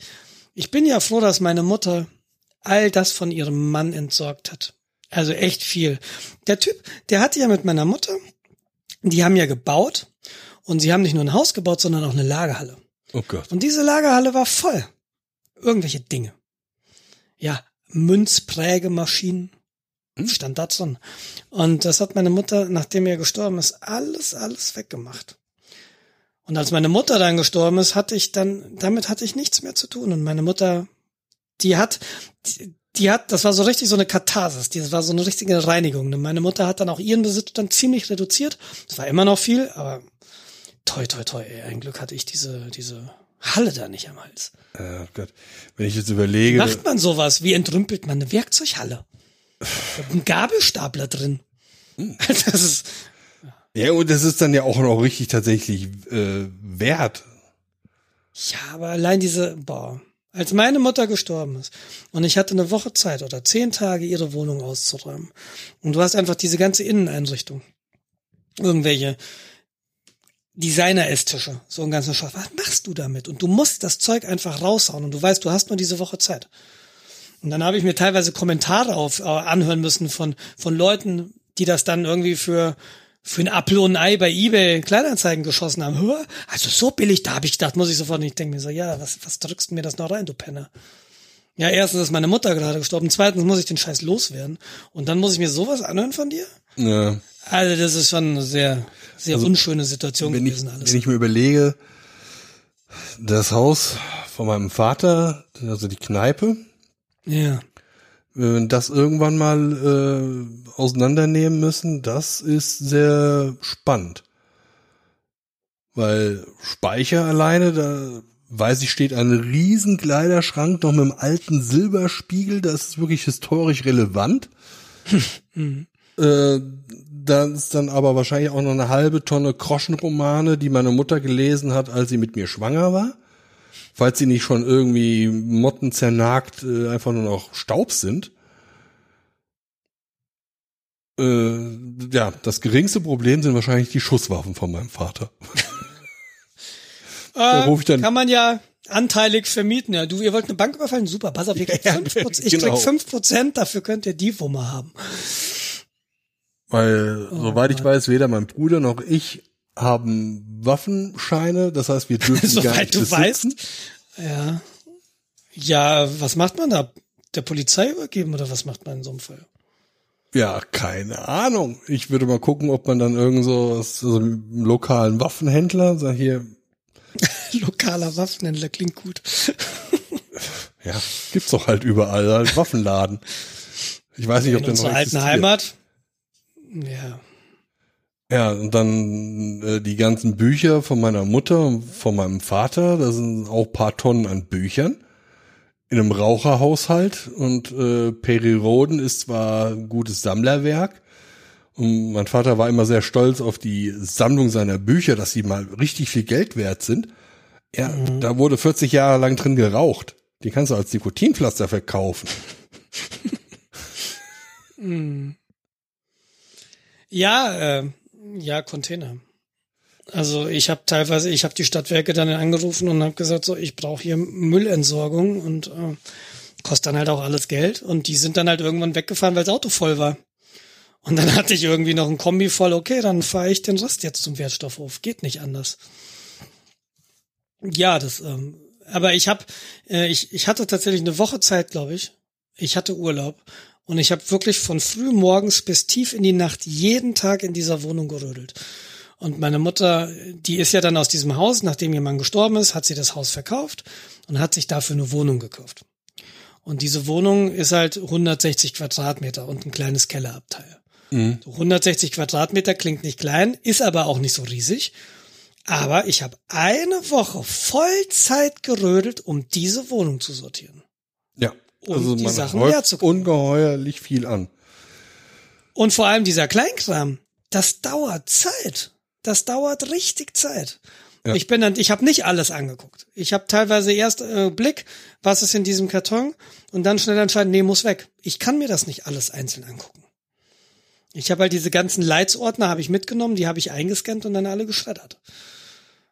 Ich bin ja froh, dass meine Mutter all das von ihrem Mann entsorgt hat. Also echt viel. Der Typ, der hatte ja mit meiner Mutter, die haben ja gebaut und sie haben nicht nur ein Haus gebaut, sondern auch eine Lagerhalle. Oh Gott. Und diese Lagerhalle war voll. Irgendwelche Dinge. Ja, Münzprägemaschinen. Stand da drin. Und das hat meine Mutter, nachdem er gestorben ist, alles, alles weggemacht. Und als meine Mutter dann gestorben ist, hatte ich dann, damit hatte ich nichts mehr zu tun. Und meine Mutter, die hat, die, die hat, das war so richtig so eine Katharsis, das war so eine richtige Reinigung. Und meine Mutter hat dann auch ihren Besitz dann ziemlich reduziert. Es war immer noch viel, aber toi, toi, toi, ey, ein Glück hatte ich diese, diese Halle da nicht am Hals. Oh Gott. Wenn ich jetzt Wie überlege, macht man sowas? Wie entrümpelt man eine Werkzeughalle? Ein Gabelstapler drin. Das ist, ja, und das ist dann ja auch noch richtig tatsächlich äh, wert. ja, aber allein diese, boah. Als meine Mutter gestorben ist und ich hatte eine Woche Zeit oder zehn Tage ihre Wohnung auszuräumen und du hast einfach diese ganze Inneneinrichtung. Irgendwelche Designer-Esstische, so ein ganzer Schaf. Was machst du damit? Und du musst das Zeug einfach raushauen und du weißt, du hast nur diese Woche Zeit. Und dann habe ich mir teilweise Kommentare auf, äh, anhören müssen von, von Leuten, die das dann irgendwie für, für ein Apfel und ein Ei bei eBay Kleinanzeigen geschossen haben. Hör, also so billig, da habe ich gedacht, muss ich sofort nicht denken. mir so, ja, was, was drückst du mir das noch rein, du Penner? Ja, erstens ist meine Mutter gerade gestorben, zweitens muss ich den Scheiß loswerden. Und dann muss ich mir sowas anhören von dir? Ja. Also das ist schon eine sehr, sehr unschöne Situation Also, Wenn ich, gewesen alles. wenn ich mir überlege, das Haus von meinem Vater, also die Kneipe, ja. wenn wir das irgendwann mal äh, auseinandernehmen müssen, das ist sehr spannend. Weil Speicher alleine, da weiß ich, steht ein riesen Kleiderschrank noch mit einem alten Silberspiegel, das ist wirklich historisch relevant. äh, da ist dann aber wahrscheinlich auch noch eine halbe Tonne Groschenromane, die meine Mutter gelesen hat, als sie mit mir schwanger war. Falls sie nicht schon irgendwie Motten zernagt, äh, einfach nur noch Staub sind. Äh, ja, das geringste Problem sind wahrscheinlich die Schusswaffen von meinem Vater. Äh, ruf ich dann- kann man ja anteilig vermieten. Ja, du, ihr wollt eine Bank überfallen? Super, pass auf, ihr kriegt Ja, 5%, ich genau. krieg 5%, dafür könnt ihr die Wumme haben. Weil, soweit ich weiß, weder mein Bruder noch ich haben Waffenscheine. Das heißt, wir dürfen die gar Soweit nicht du besitzen. weißt. Ja. Ja, was macht man da? Der Polizei übergeben oder was macht man in so einem Fall? Ja, keine Ahnung. Ich würde mal gucken, ob man dann irgend so aus so einem lokalen Waffenhändler, sag hier, Lokaler Waffenhändler klingt gut. ja, gibt's doch halt überall, halt Waffenladen. Ich weiß nicht, ob In der noch unserer alten existiert. Heimat. Ja. Ja, und dann äh, die ganzen Bücher von meiner Mutter und von meinem Vater, da sind auch paar Tonnen an Büchern in einem Raucherhaushalt und äh, Peri Roden ist zwar ein gutes Sammlerwerk und mein Vater war immer sehr stolz auf die Sammlung seiner Bücher, dass sie mal richtig viel Geld wert sind. Ja, da wurde 40 Jahre lang drin geraucht. Die kannst du als Nikotinpflaster verkaufen. Ja, äh, ja, Container. Also ich habe teilweise, ich habe die Stadtwerke dann angerufen und habe gesagt, so, ich brauche hier Müllentsorgung und äh, kostet dann halt auch alles Geld. Und die sind dann halt irgendwann weggefahren, weil das Auto voll war. Und dann hatte ich irgendwie noch ein Kombi voll, okay, dann fahre ich den Rest jetzt zum Wertstoffhof. Geht nicht anders. Ja, das, ähm, aber ich habe, äh, ich, ich hatte tatsächlich eine Woche Zeit, glaube ich. Ich hatte Urlaub und ich habe wirklich von früh morgens bis tief in die Nacht jeden Tag in dieser Wohnung gerödelt. Und meine Mutter, die ist ja dann aus diesem Haus, nachdem ihr Mann gestorben ist, hat sie das Haus verkauft und hat sich dafür eine Wohnung gekauft. Und diese Wohnung ist halt 160 Quadratmeter und ein kleines Kellerabteil. Mhm. 160 Quadratmeter klingt nicht klein, ist aber auch nicht so riesig. Aber ich habe eine Woche Vollzeit gerödelt, um diese Wohnung zu sortieren. Um also die Sachen häuft leerzukommen. ungeheuerlich viel an. Und vor allem dieser Kleinkram, das dauert Zeit. Das dauert richtig Zeit. Ja. Ich bin dann, ich habe nicht alles angeguckt. Ich habe teilweise erst äh, Blick, was ist in diesem Karton und dann schnell entscheiden, nee, muss weg. Ich kann mir das nicht alles einzeln angucken. Ich habe halt diese ganzen Leitsordner habe ich mitgenommen, die habe ich eingescannt und dann alle geschreddert.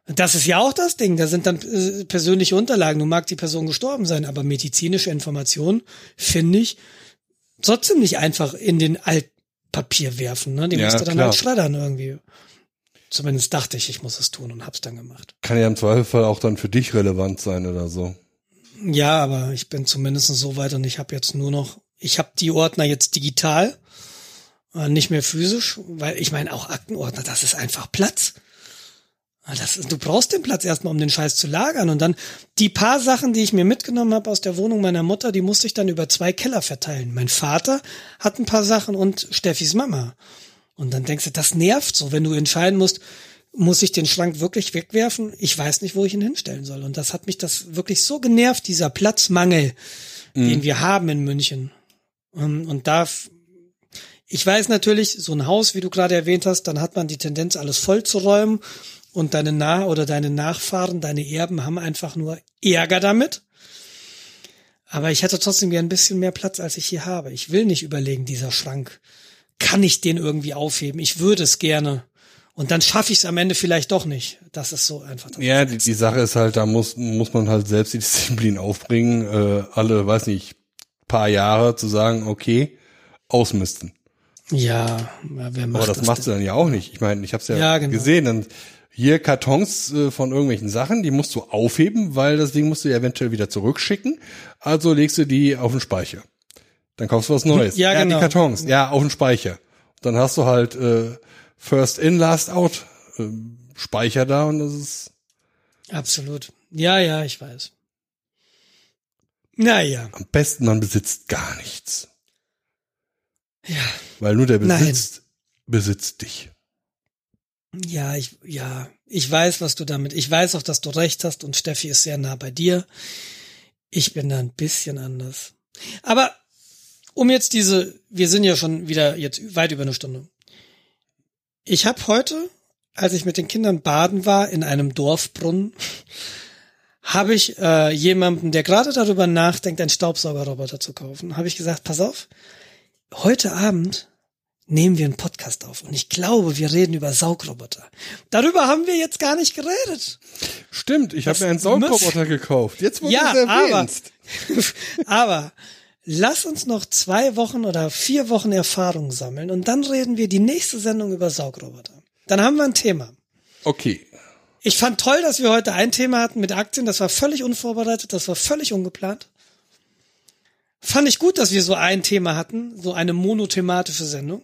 Das ist ja auch das Ding. Da sind dann äh, persönliche Unterlagen. Nun mag die Person gestorben sein, aber medizinische Informationen finde ich trotzdem nicht einfach in den Altpapier werfen. Ne? Die Ja, musst du dann klar. halt schreddern irgendwie. Zumindest dachte ich, ich muss es tun und hab's dann gemacht. Kann ja im Zweifelsfall auch dann für dich relevant sein oder so. Ja, aber ich bin zumindest so weit und ich habe jetzt nur noch, ich habe die Ordner jetzt digital, äh, nicht mehr physisch, weil ich meine auch Aktenordner, das ist einfach Platz. Ah, Das, du brauchst den Platz erstmal, um den Scheiß zu lagern. Und dann die paar Sachen, die ich mir mitgenommen habe aus der Wohnung meiner Mutter, die musste ich dann über zwei Keller verteilen. Mein Vater hat ein paar Sachen und Steffis Mama. Und dann denkst du, das nervt so, wenn du entscheiden musst, muss ich den Schrank wirklich wegwerfen? Ich weiß nicht, wo ich ihn hinstellen soll. Und das hat mich das wirklich so genervt, dieser Platzmangel, den wir haben in München. Ähm, Und da, ich weiß natürlich, so ein Haus, wie du gerade erwähnt hast, dann hat man die Tendenz, alles voll zu räumen. Und deine Nah- oder deine Nachfahren, deine Erben haben einfach nur Ärger damit. Aber ich hätte trotzdem gern ein bisschen mehr Platz, als ich hier habe. Ich will nicht überlegen, dieser Schrank. Kann ich den irgendwie aufheben? Ich würde es gerne. Und dann schaffe ich es am Ende vielleicht doch nicht. Das ist so einfach. Ja, die, die Sache ist halt, da muss, muss man halt selbst die Disziplin aufbringen, äh, alle, weiß nicht, paar Jahre zu sagen, okay, ausmisten. Ja, wer macht Aber das, das machst du dann ja auch nicht. Ich meine, ich habe es ja, Ja, genau. gesehen. Dann hier Kartons äh, von irgendwelchen Sachen, die musst du aufheben, weil das Ding musst du ja eventuell wieder zurückschicken. Also legst du die auf den Speicher. Dann kaufst du was Neues. Ja, genau. Die Kartons, ja, auf den Speicher. Dann hast du halt äh, First in, Last out äh, Speicher da und das ist Absolut. Ja, ja, ich weiß. Naja, am besten, man besitzt gar nichts. ja, Weil nur der Nein. besitzt, besitzt dich. Ja, ich, ja, ich weiß, was du damit, ich weiß auch, dass du recht hast und Steffi ist sehr nah bei dir. Ich bin da ein bisschen anders. Aber um jetzt diese, wir sind ja schon wieder jetzt weit über eine Stunde. Ich habe heute, als ich mit den Kindern baden war in einem Dorfbrunnen, habe ich äh, jemandem, der gerade darüber nachdenkt, einen Staubsaugerroboter zu kaufen, habe ich gesagt, pass auf, heute Abend nehmen wir einen Podcast auf und ich glaube, wir reden über Saugroboter. Darüber haben wir jetzt gar nicht geredet. Stimmt, ich habe mir einen Saugroboter gekauft. Jetzt wo Ja, es aber, erwähnst. aber lass uns noch zwei Wochen oder vier Wochen Erfahrung sammeln und dann reden wir die nächste Sendung über Saugroboter. Dann haben wir ein Thema. Okay. Ich fand toll, dass wir heute ein Thema hatten mit Aktien. Das war völlig unvorbereitet, das war völlig ungeplant. Fand ich gut, dass wir so ein Thema hatten, so eine monothematische Sendung.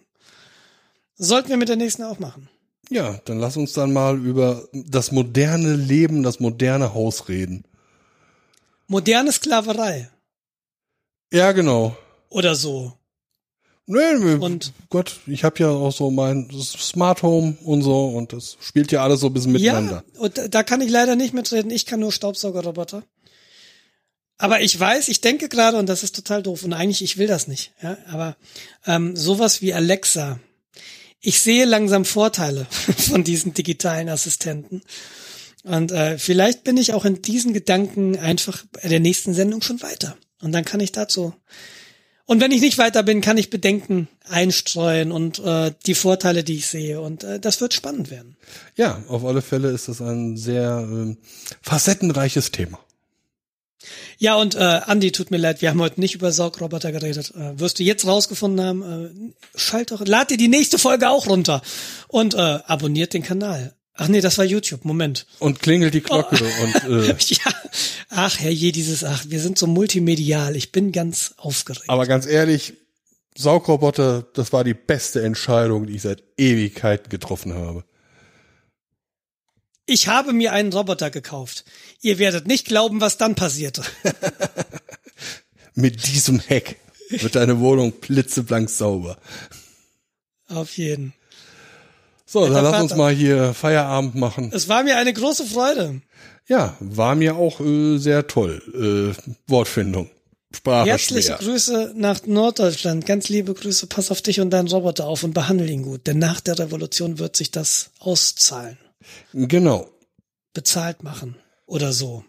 Sollten wir mit der nächsten auch machen. Ja, dann lass uns dann mal über das moderne Leben, das moderne Haus reden. Moderne Sklaverei Ja, genau. oder so. Nee, Und- Gott, ich habe ja auch so mein Smart Home und so und das spielt ja alles so ein bisschen miteinander. Ja, und da- da kann ich leider nicht mitreden. Ich kann nur Staubsaugerroboter. Aber ich weiß, ich denke gerade, und das ist total doof, und eigentlich, ich will das nicht, ja, aber ähm, sowas wie Alexa. Ich sehe langsam Vorteile von diesen digitalen Assistenten. Und äh, vielleicht bin ich auch in diesen Gedanken einfach bei der nächsten Sendung schon weiter. Und dann kann ich dazu. Und wenn ich nicht weiter bin, kann ich Bedenken einstreuen und äh, die Vorteile, die ich sehe. Und äh, das wird spannend werden. Ja, auf alle Fälle ist das ein sehr ähm, facettenreiches Thema. Ja, und äh, Andi, tut mir leid, wir haben heute nicht über Saugroboter geredet. Äh, wirst du jetzt rausgefunden haben, äh, schalt doch, lad dir die nächste Folge auch runter und äh, abonniert den Kanal. Ach nee, das war YouTube, Moment. Und klingelt die Glocke Oh. und äh, Ja, ach herrje, dieses, ach, wir sind so multimedial. Ich bin ganz aufgeregt. aber ganz ehrlich, Saugroboter, das war die beste Entscheidung, die ich seit Ewigkeiten getroffen habe. Ich habe mir einen Roboter gekauft. Ihr werdet nicht glauben, was dann passierte. Mit diesem Heck wird deine Wohnung blitzeblank sauber. Auf jeden. So, dann lass uns mal hier Feierabend machen. Es war mir eine große Freude. Ja, war mir auch äh, sehr toll. Äh, Wortfindung. Sprache Herzliche schwer. Grüße nach Norddeutschland. Ganz liebe Grüße. Pass auf dich und deinen Roboter auf und behandle ihn gut. Denn nach der Revolution wird sich das auszahlen. Genau. Bezahlt machen. Oder so.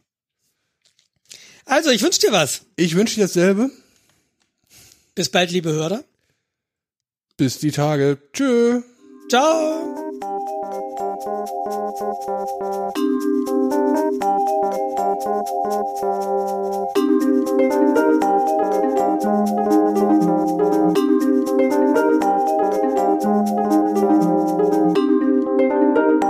Also, ich wünsche dir was. Ich wünsche dir dasselbe. Bis bald, liebe Hörer. Bis die Tage. Tschö. Ciao. Thank